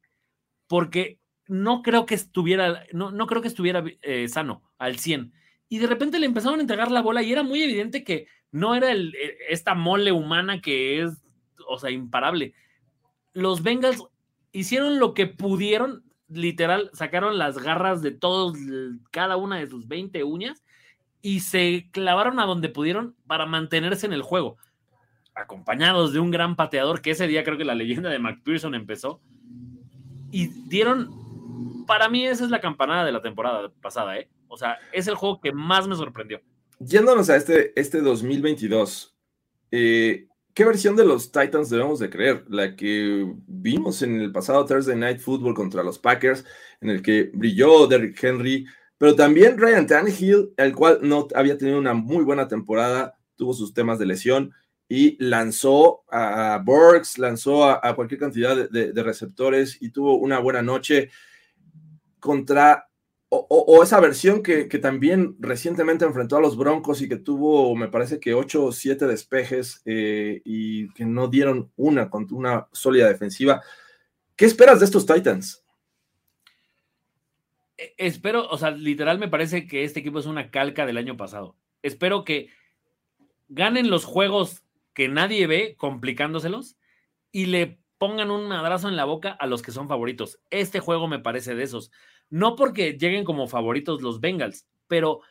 porque no creo que estuviera, no, no creo que estuviera eh, sano al 100. Y de repente le empezaron a entregar la bola y era muy evidente que no era el, e, esta mole humana que es, o sea, imparable. Los Bengals hicieron lo que pudieron, literal, sacaron las garras de todos, cada una de sus 20 uñas y se clavaron a donde pudieron para mantenerse en el juego, acompañados de un gran pateador que ese día creo que la leyenda de McPherson empezó y dieron para mí esa es la campanada de la temporada pasada, ¿eh? O sea, es el juego que más me sorprendió. Yéndonos a este, este 2022, eh, ¿qué versión de los Titans debemos de creer? La que vimos en el pasado Thursday Night Football contra los Packers, en el que brilló Derrick Henry, pero también Ryan Tannehill, el cual no había tenido una muy buena temporada, tuvo sus temas de lesión y lanzó a Burks, lanzó a, cualquier cantidad de, receptores y tuvo una buena noche contra, o, esa versión que, también recientemente enfrentó a los Broncos y que tuvo, me parece que 8 o 7 despejes eh, y que no dieron una contra una sólida defensiva. ¿Qué esperas de estos Titans? E, espero, o sea, literal me parece que este equipo es una calca del año pasado. Espero que ganen los juegos que nadie ve, complicándoselos, y le pongan un madrazo en la boca a los que son favoritos. Este juego me parece de esos. No porque lleguen como favoritos los Bengals, pero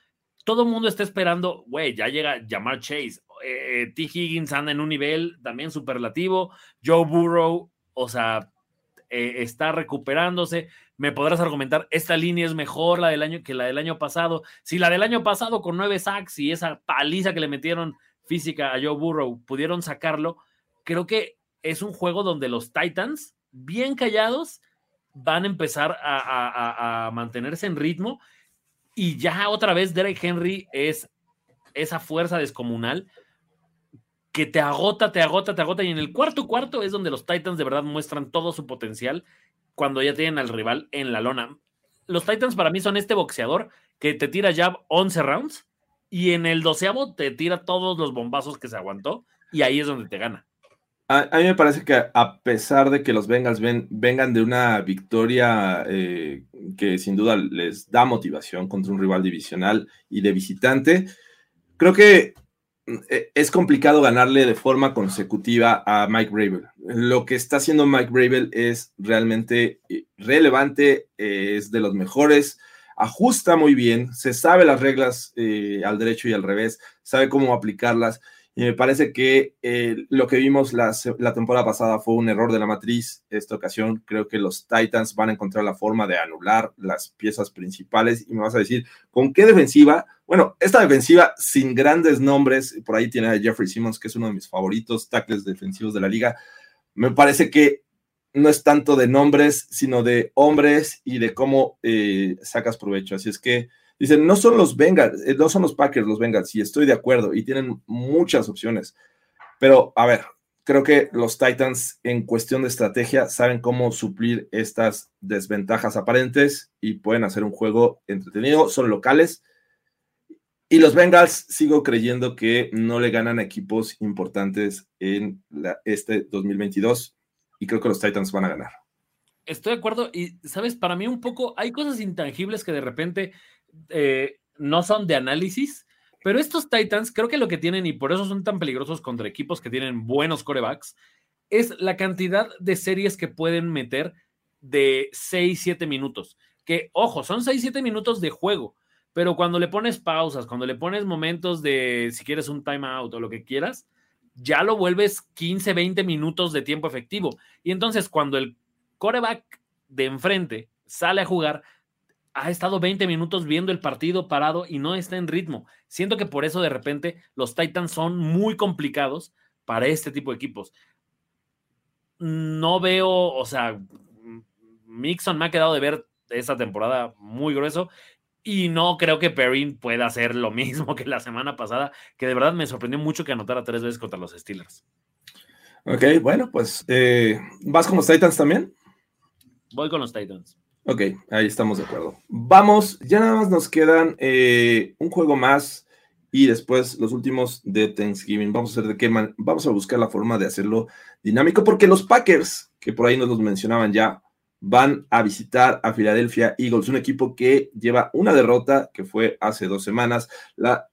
todo el mundo está esperando, güey, ya llega Jamar Chase. Eh, T. Higgins anda en un nivel también superlativo. Joe Burrow, o sea, eh, está recuperándose. Me podrás argumentar, esta línea es mejor la del año que la del año pasado. Si la del año pasado con nueve sacks y esa paliza que le metieron física a Joe Burrow pudieron sacarlo, creo que es un juego donde los Titans, bien callados, van a empezar a, mantenerse en ritmo y ya otra vez Derek Henry es esa fuerza descomunal que te agota, te agota, te agota y en el cuarto cuarto es donde los Titans de verdad muestran todo su potencial cuando ya tienen al rival en la lona. Los Titans para mí son este boxeador que te tira ya 11 rounds y en el doceavo te tira todos los bombazos que se aguantó y ahí es donde te gana. A, mí me parece que a pesar de que los Bengals vengan de una victoria eh, que sin duda les da motivación contra un rival divisional y de visitante, creo que eh, es complicado ganarle de forma consecutiva a Mike Bravel. Lo que está haciendo Mike Bravel es realmente eh, relevante, es de los mejores, ajusta muy bien, se sabe las reglas al derecho y al revés, sabe cómo aplicarlas. Y me parece que eh, lo que vimos la, temporada pasada fue un error de la matriz. Esta ocasión creo que los Titans van a encontrar la forma de anular las piezas principales. Y me vas a decir, ¿con qué defensiva? Bueno, esta defensiva sin grandes nombres, por ahí tiene a Jeffrey Simmons, que es uno de mis favoritos tackles defensivos de la liga. Me parece que no es tanto de nombres, sino de hombres y de cómo eh, sacas provecho. Así es que Dicen, no son los Bengals, eh, no son los Packers los Bengals, y estoy de acuerdo, y tienen muchas opciones. Pero, a ver, creo que los Titans en cuestión de estrategia saben cómo suplir estas desventajas aparentes y pueden hacer un juego entretenido, son locales. Y los Bengals sigo creyendo que no le ganan equipos importantes en este 2022 y creo que los Titans van a ganar. Estoy de acuerdo y, sabes, para mí un poco hay cosas intangibles que de repente eh, no son de análisis, pero estos Titans creo que lo que tienen, y por eso son tan peligrosos contra equipos que tienen buenos corebacks, es la cantidad de series que pueden meter de 6, 7 minutos. Que, ojo, son 6, 7 minutos de juego, pero cuando le pones pausas, cuando le pones momentos de, si quieres un timeout o lo que quieras, ya lo vuelves 15, 20 minutos de tiempo efectivo. Y entonces cuando el coreback de enfrente sale a jugar, ha estado 20 minutos viendo el partido parado y no está en ritmo. Siento que por eso de repente los Titans son muy complicados para este tipo de equipos. No veo, o sea, Mixon me ha quedado de ver esta temporada muy grueso y no creo que Perrin pueda hacer lo mismo que la semana pasada, que de verdad me sorprendió mucho que anotara tres veces contra los Steelers. Ok, bueno, pues, eh, ¿vas con los Titans también? Voy con los Titans. Ok, ahí estamos de acuerdo. Vamos, ya nada más nos quedan eh, un juego más y después los últimos de Thanksgiving. Vamos a hacer de qué vamos a buscar la forma de hacerlo dinámico porque los Packers, que por ahí nos los mencionaban ya, van a visitar a Philadelphia Eagles, un equipo que lleva una derrota que fue hace dos semanas. La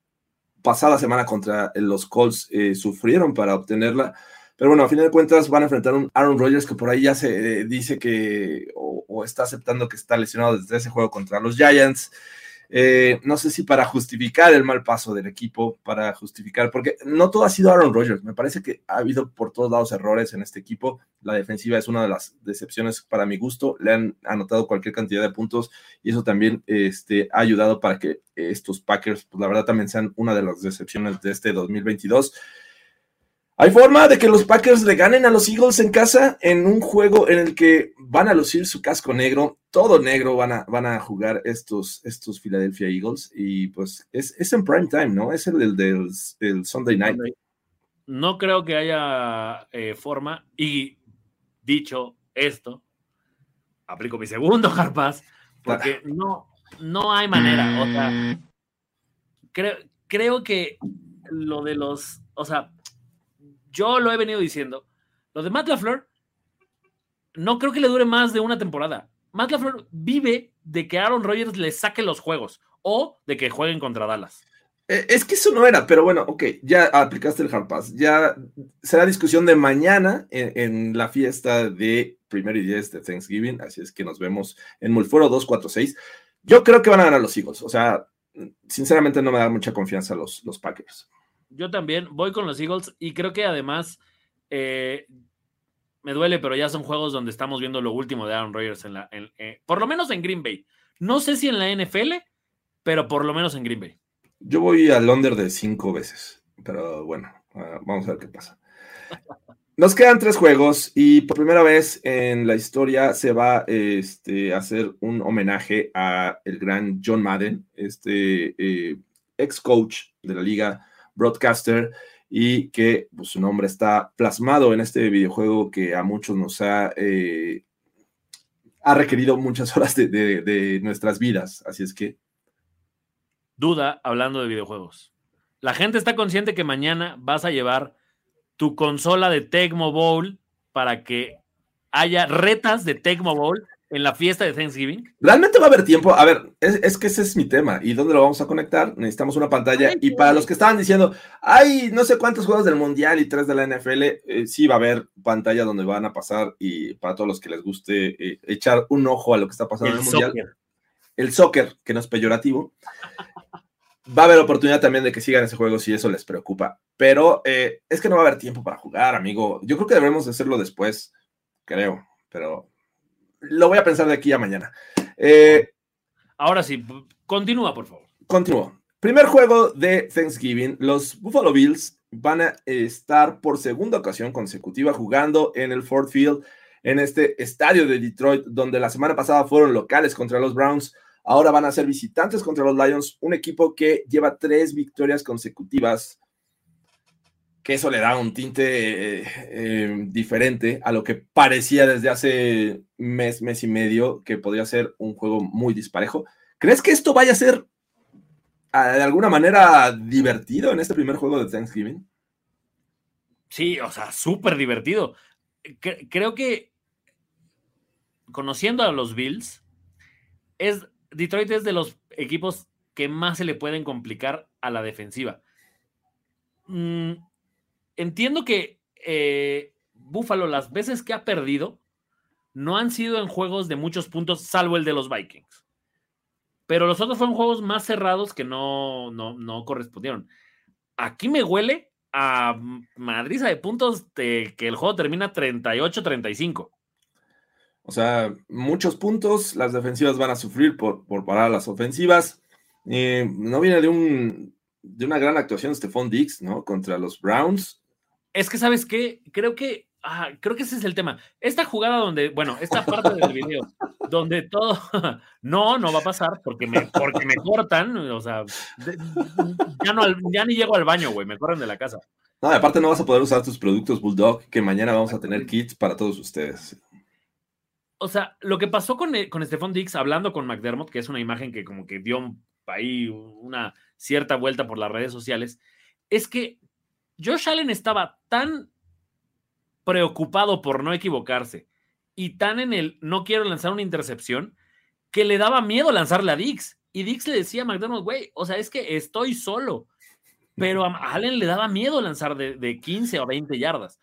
pasada semana contra los Colts eh, sufrieron para obtenerla. Pero bueno, a fin de cuentas van a enfrentar a un Aaron Rodgers que por ahí ya se eh, dice que o, está aceptando que está lesionado desde ese juego contra los Giants. Eh, no sé si para justificar el mal paso del equipo, para justificar, porque no todo ha sido Aaron Rodgers. Me parece que ha habido por todos lados errores en este equipo. La defensiva es una de las decepciones para mi gusto. Le han anotado cualquier cantidad de puntos y eso también este, ha ayudado para que estos Packers, pues la verdad, también sean una de las decepciones de este 2022. ¿Hay forma de que los Packers le ganen a los Eagles en casa en un juego en el que van a lucir su casco negro? Todo negro van a, van a jugar estos, estos Philadelphia Eagles y pues es, en prime time, ¿no? Es el del, Sunday night. No creo que haya eh, forma y dicho esto, aplico mi segundo Harpas porque no, no hay manera. O sea, creo, creo que lo de los, o sea, yo lo he venido diciendo. Lo de Matt LaFleur no creo que le dure más de una temporada. Matt LaFleur vive de que Aaron Rodgers le saque los juegos o de que jueguen contra Dallas. Eh, es que eso no era, pero bueno, ok, ya aplicaste el hard pass. Ya será discusión de mañana en, la fiesta de primero y diez de Thanksgiving. Así es que nos vemos en Mulforo 246. Yo creo que van a ganar los Eagles. O sea, sinceramente no me da mucha confianza los, los Packers. Yo también voy con los Eagles y creo que además eh, me duele, pero ya son juegos donde estamos viendo lo último de Aaron Rodgers en la, eh, por lo menos en Green Bay. No sé si en la NFL, pero por lo menos en Green Bay. Yo voy al under de cinco veces, pero bueno, ah, vamos a ver qué pasa. Nos quedan tres juegos y por primera vez en la historia se va este, a hacer un homenaje a el gran John Madden, este eh, ex coach de la liga broadcaster y que pues, su nombre está plasmado en este videojuego que a muchos nos ha, eh, ha requerido muchas horas de, nuestras vidas. Así es que duda hablando de videojuegos. La gente está consciente que mañana vas a llevar tu consola de Tecmo Bowl para que haya retas de Tecmo Bowl en la fiesta de Thanksgiving. Realmente va a haber tiempo. A ver, es, que ese es mi tema. ¿Y dónde lo vamos a conectar? Necesitamos una pantalla. y para los que estaban diciendo, hay no sé cuántos juegos del Mundial y tres de la NFL, eh, sí va a haber pantalla donde van a pasar y para todos los que les guste eh, echar un ojo a lo que está pasando en el Mundial. El soccer, que no es peyorativo. va a haber oportunidad también de que sigan ese juego si eso les preocupa. Pero eh, es que no va a haber tiempo para jugar, amigo. Yo creo que debemos hacerlo después, creo. Pero lo voy a pensar de aquí a mañana. Eh, Ahora sí, continúa, por favor. Continúo. Primer juego de Thanksgiving. Los Buffalo Bills van a estar por segunda ocasión consecutiva jugando en el Ford Field, en este estadio de Detroit, donde la semana pasada fueron locales contra los Browns. Ahora van a ser visitantes contra los Lions, un equipo que lleva tres victorias consecutivas que eso le da un tinte eh, eh, diferente a lo que parecía desde hace mes, mes y medio, que podría ser un juego muy disparejo. ¿Crees que esto vaya a ser ah, de alguna manera divertido en este primer juego de Thanksgiving? Sí, o sea, súper divertido. creo que conociendo a los Bills, es, Detroit es de los equipos que más se le pueden complicar a la defensiva. Mm, entiendo que eh, Buffalo, las veces que ha perdido, no han sido en juegos de muchos puntos, salvo el de los Vikings. Pero los otros fueron juegos más cerrados que no, no, correspondieron. Aquí me huele a Madrid de puntos que el juego termina 38-35. O sea, muchos puntos, las defensivas van a sufrir por, por parar las ofensivas. Eh, no viene de, un, de una gran actuación Stephon Dix, ¿no? Contra los Browns. Es que, ¿sabes qué? Creo que, ah, creo que ese es el tema. Esta jugada donde, bueno, esta parte del video, donde todo, no, no va a pasar porque me, porque me cortan, o sea, ya, no, ya ni llego al baño, güey, me corren de la casa. No, aparte no vas a poder usar tus productos Bulldog, que mañana vamos a tener kits para todos ustedes. O sea, lo que pasó con, eh, con Stephon Dix hablando con McDermott, que es una imagen que como que dio ahí una cierta vuelta por las redes sociales, es que Josh Allen estaba tan preocupado por no equivocarse y tan en el no quiero lanzar una intercepción que le daba miedo lanzarle a Dix. Y Dix le decía a McDonald's, güey, o sea, es que estoy solo. Pero a Allen le daba miedo lanzar de, de 15 o 20 yardas.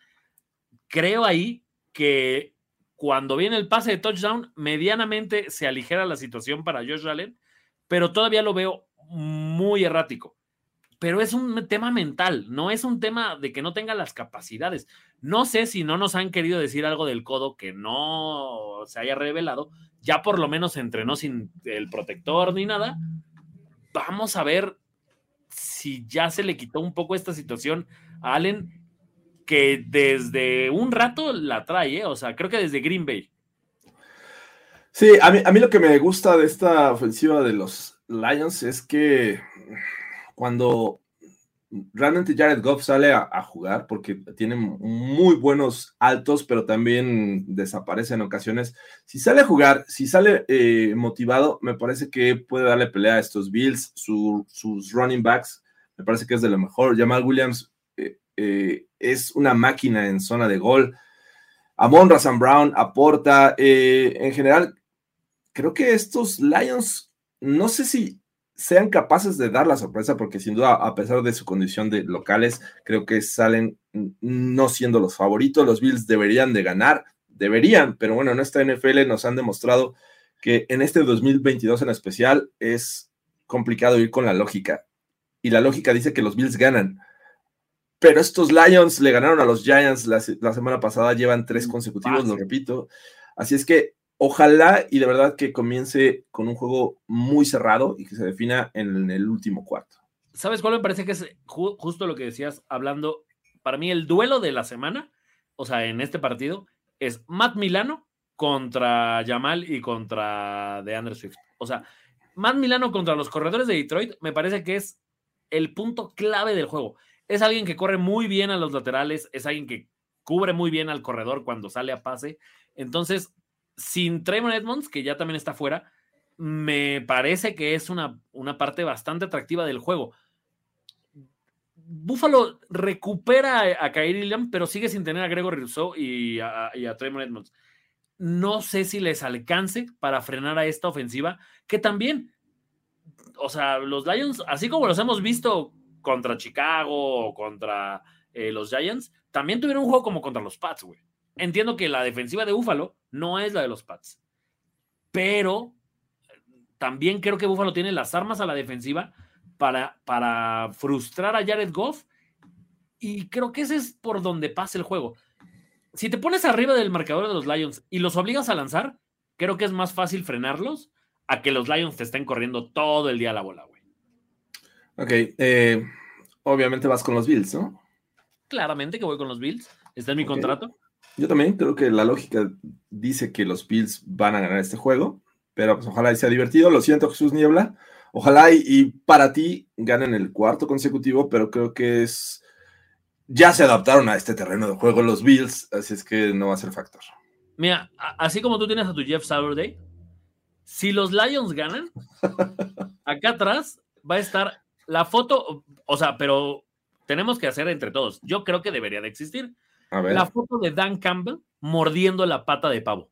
Creo ahí que cuando viene el pase de touchdown, medianamente se aligera la situación para Josh Allen, pero todavía lo veo muy errático pero es un tema mental, no es un tema de que no tenga las capacidades. No sé si no nos han querido decir algo del codo que no se haya revelado, ya por lo menos entrenó sin el protector ni nada. Vamos a ver si ya se le quitó un poco esta situación a Allen, que desde un rato la trae, ¿eh? o sea, creo que desde Green Bay. Sí, a mí, a mí lo que me gusta de esta ofensiva de los Lions es que cuando realmente Jared Goff sale a, jugar, porque tiene muy buenos altos, pero también desaparece en ocasiones. Si sale a jugar, si sale eh, motivado, me parece que puede darle pelea a estos Bills, sus running backs, me parece que es de lo mejor. Jamal Williams eh, eh, es una máquina en zona de gol. Amon Razan Brown aporta. en general, creo que estos Lions, no sé si sean capaces de dar la sorpresa, porque sin duda, a pesar de su condición de locales, creo que salen no siendo los favoritos. Los Bills deberían de ganar, deberían, pero bueno, en esta NFL nos han demostrado que en este 2022 en especial es complicado ir con la lógica. Y la lógica dice que los Bills ganan. Pero estos Lions le ganaron a los Giants la, la semana pasada, llevan tres consecutivos, lo repito. Así es que Ojalá y de verdad que comience con un juego muy cerrado y que se defina en el último cuarto. ¿Sabes cuál me parece que es justo lo que decías hablando? Para mí el duelo de la semana, o sea, en este partido, es Matt Milano contra Jamal y contra DeAndre Swift. O sea, Matt Milano contra los corredores de Detroit me parece que es el punto clave del juego. Es alguien que corre muy bien a los laterales, es alguien que cubre muy bien al corredor cuando sale a pase. Entonces, sin Trayvon Edmonds, que ya también está fuera, me parece que es una, una parte bastante atractiva del juego. Buffalo recupera a, Kyrie Lamb, pero sigue sin tener a Gregory Rousseau y a, y Edmonds. No sé si les alcance para frenar a esta ofensiva, que también, o sea, los Lions, así como los hemos visto contra Chicago o contra eh, los Giants, también tuvieron un juego como contra los Pats, güey. Entiendo que la defensiva de Buffalo no es la de los Pats, pero también creo que Buffalo tiene las armas a la defensiva para, para frustrar a Jared Goff y creo que ese es por donde pasa el juego. Si te pones arriba del marcador de los Lions y los obligas a lanzar, creo que es más fácil frenarlos a que los Lions te estén corriendo todo el día la bola, güey. Ok, eh, obviamente vas con los Bills, ¿no? Claramente que voy con los Bills. Está en mi contrato. Yo también creo que la lógica dice que los Bills van a ganar este juego, pero pues ojalá y sea divertido. Lo siento, Jesús Niebla. Ojalá y, y para ti ganen el cuarto consecutivo, pero creo que es. Ya se adaptaron a este terreno de juego los Bills, así es que no va a ser factor. Mira, así como tú tienes a tu Jeff Saturday, si los Lions ganan, acá atrás va a estar la foto, o sea, pero tenemos que hacer entre todos. Yo creo que debería de existir A ver. la foto de Dan Campbell mordiendo la pata de pavo.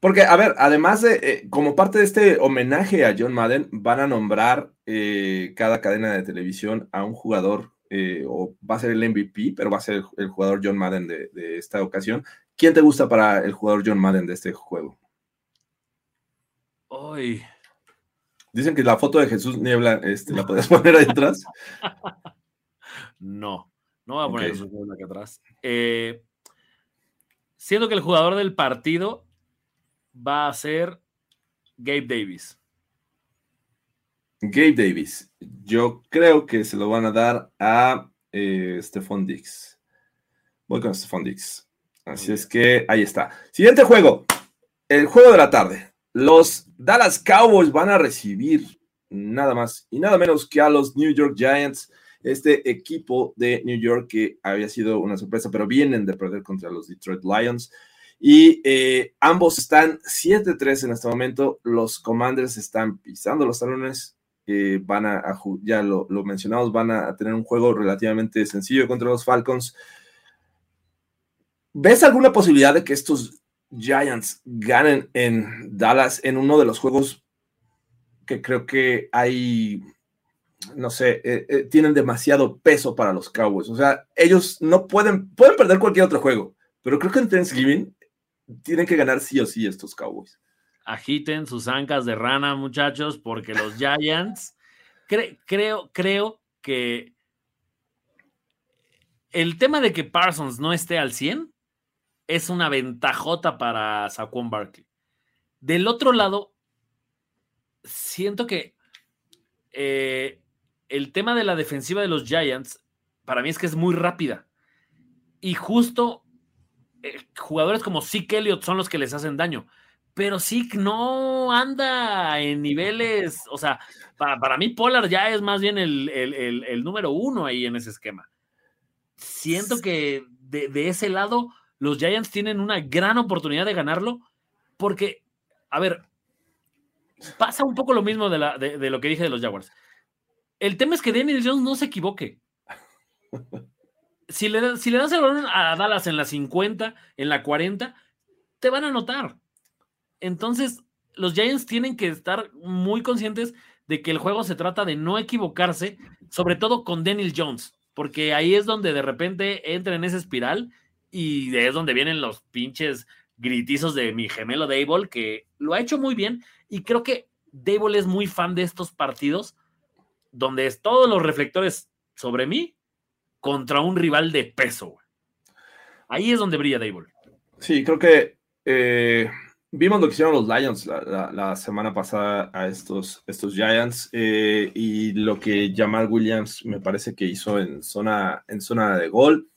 Porque, a ver, además de, eh, como parte de este homenaje a John Madden, van a nombrar eh, cada cadena de televisión a un jugador, eh, o va a ser el MVP, pero va a ser el, el jugador John Madden de, de esta ocasión. ¿Quién te gusta para el jugador John Madden de este juego? Ay, Dicen que la foto de Jesús Niebla este, la puedes poner ahí atrás. no, no voy a poner Ok. eso acá atrás. Eh, siento que el jugador del partido va a ser Gabe Davis. Gabe Davis. Yo creo que se lo van a dar a eh, Stephon Dix. Voy con Stephon Dix. Así es que ahí está. Siguiente juego. El juego de la tarde. Los Dallas Cowboys van a recibir nada más y nada menos que a los New York Giants. Este equipo de New York que había sido una sorpresa, pero vienen de perder contra los Detroit Lions. Y eh, ambos están 7-3 en este momento. Los Commanders están pisando los talones. van a, a ya lo, lo mencionamos, van a tener un juego relativamente sencillo contra los Falcons. ¿Ves alguna posibilidad de que estos Giants ganen en Dallas en uno de los juegos que creo que hay, no sé, eh, eh, tienen demasiado peso para los Cowboys? O sea, ellos no pueden, pueden perder cualquier otro juego, pero creo que en Thanksgiving tienen que ganar sí o sí estos Cowboys. agiten sus ancas de rana, muchachos, porque los Giants, cre- creo, creo que el tema de que Parsons no esté al 100 es una ventajota para Saquon Barkley. Del otro lado, siento que eh, el tema de la defensiva de los Giants, para mí es que es muy rápida. Y justo eh, jugadores como Zeke Elliott son los que les hacen daño pero Zeke no anda en niveles, o sea, para, para mí Pollard ya es más bien el, el- el- número uno ahí en ese esquema. Siento que de, de ese lado los Giants tienen una gran oportunidad de ganarlo porque, a ver, pasa un poco lo mismo de, la- de lo que dije de los Jaguars. El tema es que Daniel Jones no se equivoque. Si le, si le das el balón a Dallas en la 50, en la 40, te van a anotar. Entonces, los Giants tienen que estar muy conscientes de que el juego se trata de no equivocarse, sobre todo con Daniel Jones, porque ahí es donde de repente entra en esa espiral y es donde vienen los pinches gritizos de mi gemelo Dable, que lo ha hecho muy bien y creo que Dable es muy fan de estos partidos donde es todos los reflectores sobre mí contra un rival de peso. Ahí es donde brilla Dable. Sí, creo que eh, vimos lo que hicieron los Lions la semana pasada a estos, estos Giants eh, y lo que Jamal Williams me parece que hizo en zona, en zona de gol.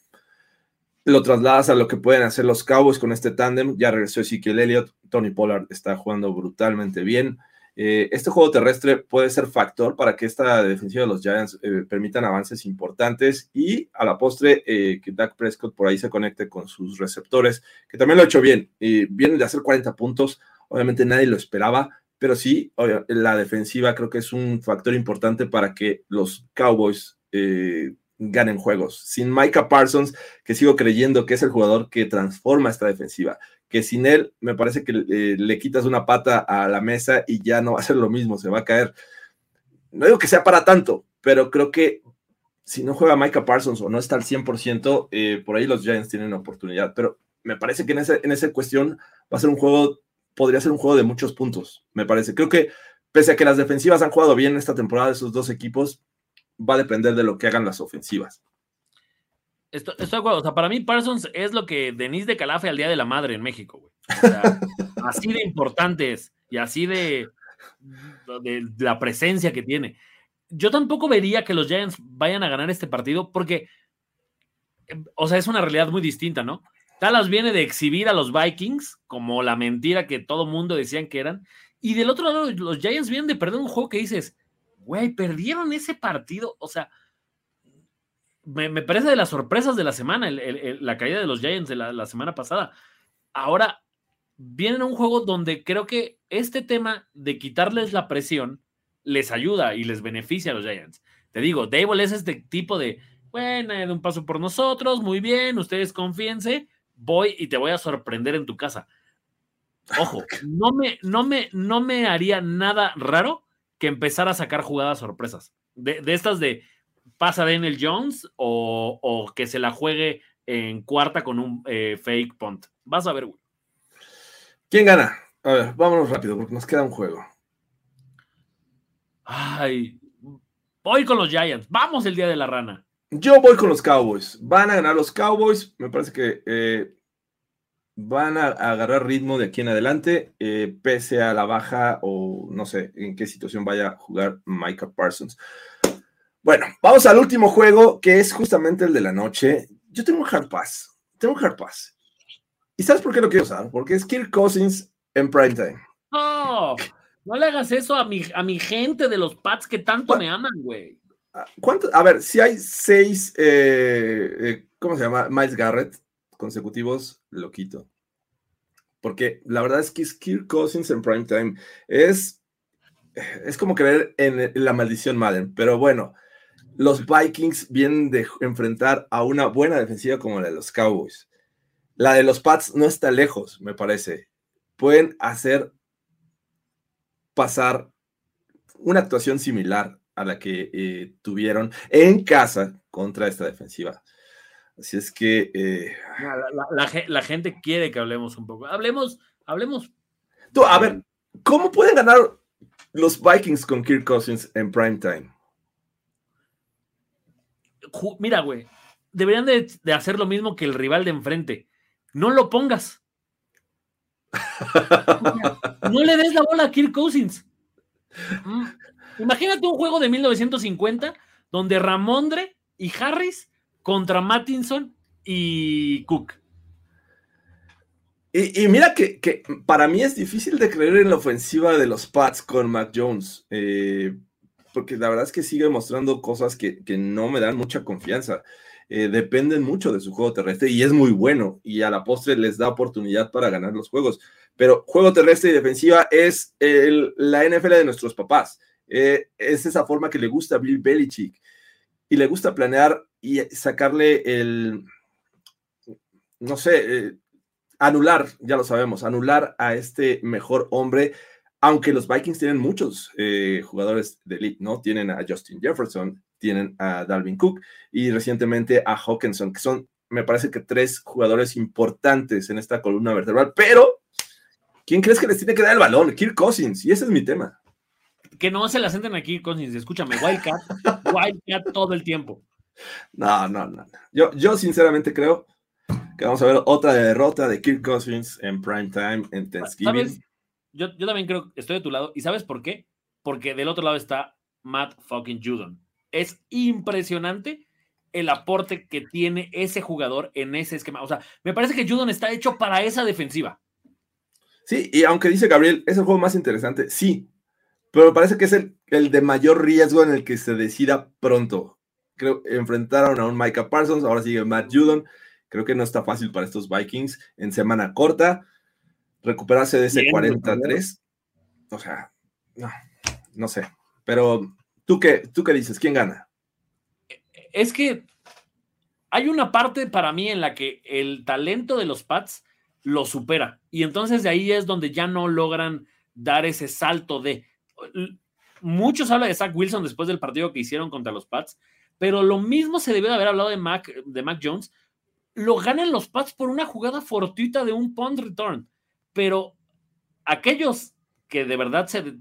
Lo trasladas a lo que pueden hacer los Cowboys con este tándem. Ya regresó Ezekiel Elliott. Tony Pollard está jugando brutalmente bien. Eh, este juego terrestre puede ser factor para que esta defensiva de los Giants eh, permitan avances importantes y a la postre eh, que Dak Prescott por ahí se conecte con sus receptores, que también lo ha hecho bien. Vienen de hacer 40 puntos, obviamente nadie lo esperaba, pero sí, la defensiva creo que es un factor importante para que los Cowboys eh, ganen juegos. Sin Micah Parsons, que sigo creyendo que es el jugador que transforma esta defensiva, que sin él me parece que eh, le quitas una pata a la mesa y ya no va a ser lo mismo, se va a caer. No digo que sea para tanto, pero creo que si no juega Micah Parsons o no está al 100%, eh, por ahí los Giants tienen oportunidad, pero me parece que en, en esa cuestión va a ser un juego, podría ser un juego de muchos puntos, me parece. Creo que pese a que las defensivas han jugado bien esta temporada de esos dos equipos, va a depender de lo que hagan las ofensivas. Estoy, de acuerdo. O sea, para mí Parsons es lo que Denise de Calafe al Día de la Madre en México, güey. O sea, así de importante es y así de, de, la presencia que tiene. Yo tampoco vería que los Giants vayan a ganar este partido porque, o sea, es una realidad muy distinta, ¿no? Dallas viene de exhibir a los Vikings como la mentira que todo mundo decían que eran. Y del otro lado, los Giants vienen de perder un juego que dices, güey, perdieron ese partido. O sea, me, parece de las sorpresas de la semana, la caída de los Giants de la, semana pasada. Ahora vienen a un juego donde creo que este tema de quitarles la presión les ayuda y les beneficia a los Giants. Te digo, Dable es este tipo de, bueno, de un paso por nosotros, muy bien, ustedes confíense, voy y te voy a sorprender en tu casa. Ojo, no me, no me, no me haría nada raro que empezara a sacar jugadas sorpresas. De, estas de pasa Daniel Jones o, que se la juegue en cuarta con un eh, fake punt. Vas a ver, güey. ¿Quién gana? A ver, vámonos rápido porque nos queda un juego. Ay, voy con los Giants. Vamos el día de la rana. Yo voy con los Cowboys. Van a ganar los Cowboys. Me parece que eh, van a, agarrar ritmo de aquí en adelante, eh, pese a la baja o no sé en qué situación vaya a jugar Micah Parsons. Bueno, vamos al último juego, que es justamente el de la noche. Yo tengo un hard pass, tengo un hard pass. ¿Y sabes por qué lo quiero usar? Porque es Kirk Cousins en primetime. No, no le hagas eso a mi, a mi gente de los Pats que tanto me aman, güey. Ah, ¿Cuánto? A ver, si hay seis, eh, eh, ¿cómo se llama? Miles Garrett consecutivos, lo quito. Porque la verdad es que Kirk Cousins en primetime es, es como creer en la maldición Madden. Pero bueno, los Vikings vienen de enfrentar a una buena defensiva como la de los Cowboys. La de los Pats no está lejos, me parece. Pueden hacer pasar una actuación similar a la que eh, tuvieron en casa contra esta defensiva. Así es que. Eh, la, gente quiere que hablemos un poco. Hablemos, hablemos. Tú, a ver, ¿cómo pueden ganar los Vikings con Kirk Cousins en prime time? Mira, güey, deberían de, hacer lo mismo que el rival de enfrente. No lo pongas. no le des la bola a Kirk Cousins. Mm, imagínate un juego de 1950 donde Ramondre y Harris contra Mattinson y Cook. Y, mira que, para mí es difícil de creer en la ofensiva de los Pats con Mac Jones, eh, porque la verdad es que sigue mostrando cosas que, no me dan mucha confianza. Eh, dependen mucho de su juego terrestre y es muy bueno y a la postre les da oportunidad para ganar los juegos. Pero juego terrestre y defensiva es la NFL de nuestros papás. Eh, es esa forma que le gusta a Bill Belichick y le gusta planear y sacarle el, no sé, eh, anular, ya lo sabemos, anular a este mejor hombre, aunque los Vikings tienen muchos eh, jugadores de elite, ¿no? Tienen a Justin Jefferson, tienen a Dalvin Cook y recientemente a Hawkinson, que son, me parece que tres jugadores importantes en esta columna vertebral, pero ¿quién crees que les tiene que dar el balón? Kirk Cousins, y ese es mi tema. Que no se la sienten aquí, Cousins, escúchame, Wildcat, Wildcat todo el tiempo. No, no, no. Yo, yo sinceramente creo que vamos a ver otra derrota de Kirk Cousins en prime time en Thanksgiving. Yo, yo también creo que estoy de tu lado. ¿Y sabes por qué? Porque del otro lado está Matt fucking Judon. Es impresionante el aporte que tiene ese jugador en ese esquema. O sea, me parece que Judon está hecho para esa defensiva. Sí, y aunque dice Gabriel, es el juego más interesante, sí, pero me parece que es el, el de mayor riesgo en el que se decida pronto creo, enfrentaron a un Micah Parsons, ahora sigue Matt Judon. Creo que no está fácil para estos Vikings en semana corta recuperarse de ese 43. O sea, no, no sé. Pero, ¿tú qué, ¿tú qué dices? ¿Quién gana? Es que hay una parte para mí en la que el talento de los Pats lo supera. Y entonces de ahí es donde ya no logran dar ese salto de. Muchos hablan de Zach Wilson después del partido que hicieron contra los Pats, pero lo mismo se debió de haber hablado de Mac, de Mac Jones. Lo ganan los Pats por una jugada fortuita de un punt return. Pero aquellos que de verdad se,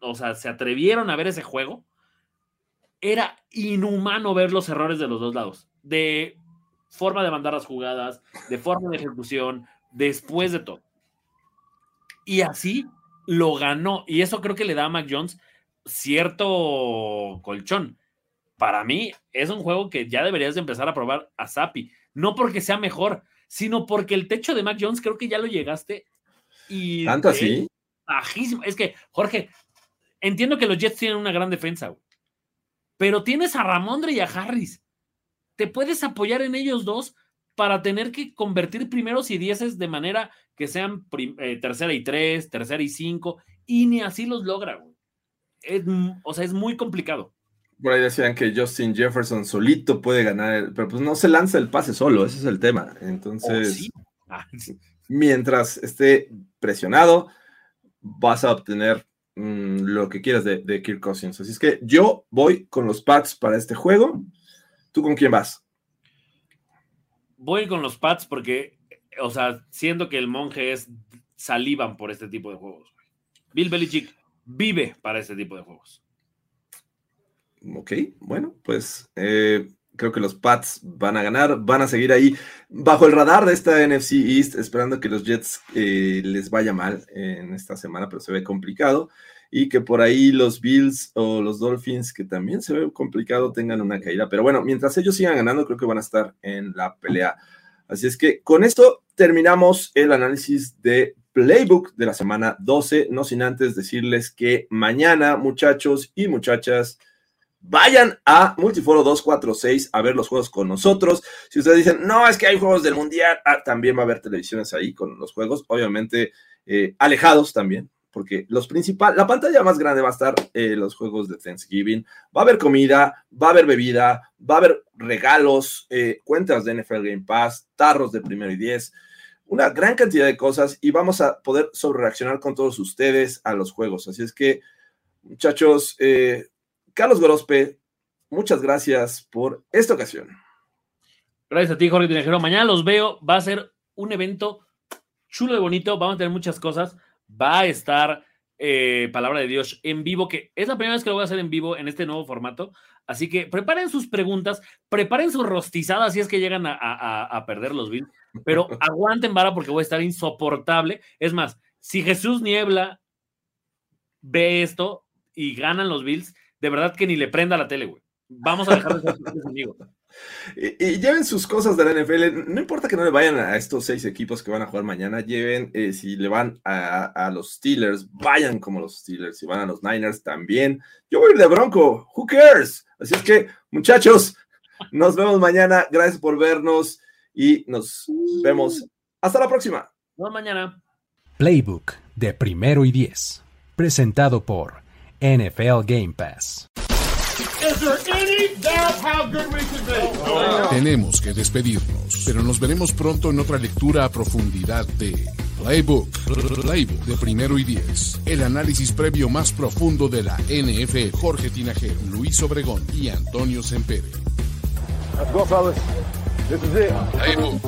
o sea, se atrevieron a ver ese juego, era inhumano ver los errores de los dos lados. De forma de mandar las jugadas, de forma de ejecución, después de todo. Y así lo ganó. Y eso creo que le da a Mac Jones cierto colchón. Para mí es un juego que ya deberías de empezar a probar a Sapi. No porque sea mejor, sino porque el techo de Mac Jones creo que ya lo llegaste. Y ¿Tanto así? Bajísimo. Es que, Jorge, entiendo que los Jets tienen una gran defensa, pero tienes a Ramondre y a Harris te puedes apoyar en ellos dos para tener que convertir primeros y dieces de manera que sean eh, tercera y tres, tercera y cinco, y ni así los logra. o sea, es muy complicado. Por ahí decían que Justin Jefferson solito puede ganar, pero pues no se lanza el pase solo, ese es el tema. Entonces, oh, ah, mientras esté presionado, vas a obtener mm, lo que quieras de, de Kirk Cousins. Así es que yo voy con los Pats para este juego. ¿Tú con quién vas? Voy con los Pats porque, o sea, siento que el monje es salivan por este tipo de juegos. Bill Belichick vive para este tipo de juegos. Ok, bueno, pues eh, creo que los Pats van a ganar, van a seguir ahí bajo el radar de esta NFC East, esperando que los Jets eh, les vaya mal en esta semana, pero se ve complicado y que por ahí los Bills o los Dolphins, que también se ve complicado, tengan una caída. Pero bueno, mientras ellos sigan ganando, creo que van a estar en la pelea. Así es que con esto terminamos el análisis de Playbook de la semana 12, no sin antes decirles que mañana, muchachos y muchachas, vayan a Multiforo 246 a ver los juegos con nosotros. Si ustedes dicen, no, es que hay juegos del Mundial, ah, también va a haber televisiones ahí con los juegos, obviamente eh, alejados también, porque los principales, la pantalla más grande va a estar eh, los juegos de Thanksgiving, va a haber comida, va a haber bebida, va a haber regalos, eh, cuentas de NFL Game Pass, tarros de primero y diez, una gran cantidad de cosas y vamos a poder sobre reaccionar con todos ustedes a los juegos. Así es que, muchachos, eh, Carlos Gorospe, muchas gracias por esta ocasión. Gracias a ti, Jorge Tinejero. Mañana los veo, va a ser un evento chulo y bonito, vamos a tener muchas cosas va a estar eh, Palabra de Dios en vivo, que es la primera vez que lo voy a hacer en vivo en este nuevo formato. Así que preparen sus preguntas, preparen sus rostizadas si es que llegan a, perder los Bills, pero aguanten vara porque voy a estar insoportable. Es más, si Jesús Niebla ve esto y ganan los Bills, de verdad que ni le prenda la tele, güey. Vamos a dejar de ser amigos. Y, lleven sus cosas de la NFL. No importa que no le vayan a estos seis equipos que van a jugar mañana. Lleven, eh, si le van a, los Steelers, vayan como los Steelers. Si van a los Niners, también. Yo voy a ir de Bronco. Who cares? Así es que, muchachos, nos vemos mañana. Gracias por vernos y nos vemos. Hasta la próxima. Hasta mañana. Playbook de primero y diez. Presentado por NFL Game Pass. Tenemos que despedirnos, pero nos veremos pronto en otra lectura a profundidad de Playbook, Playbook de primero y diez. El análisis previo más profundo de la NF Jorge Tinajero, Luis Obregón y Antonio Sempere. Let's go, fellas. This is it. Playbook.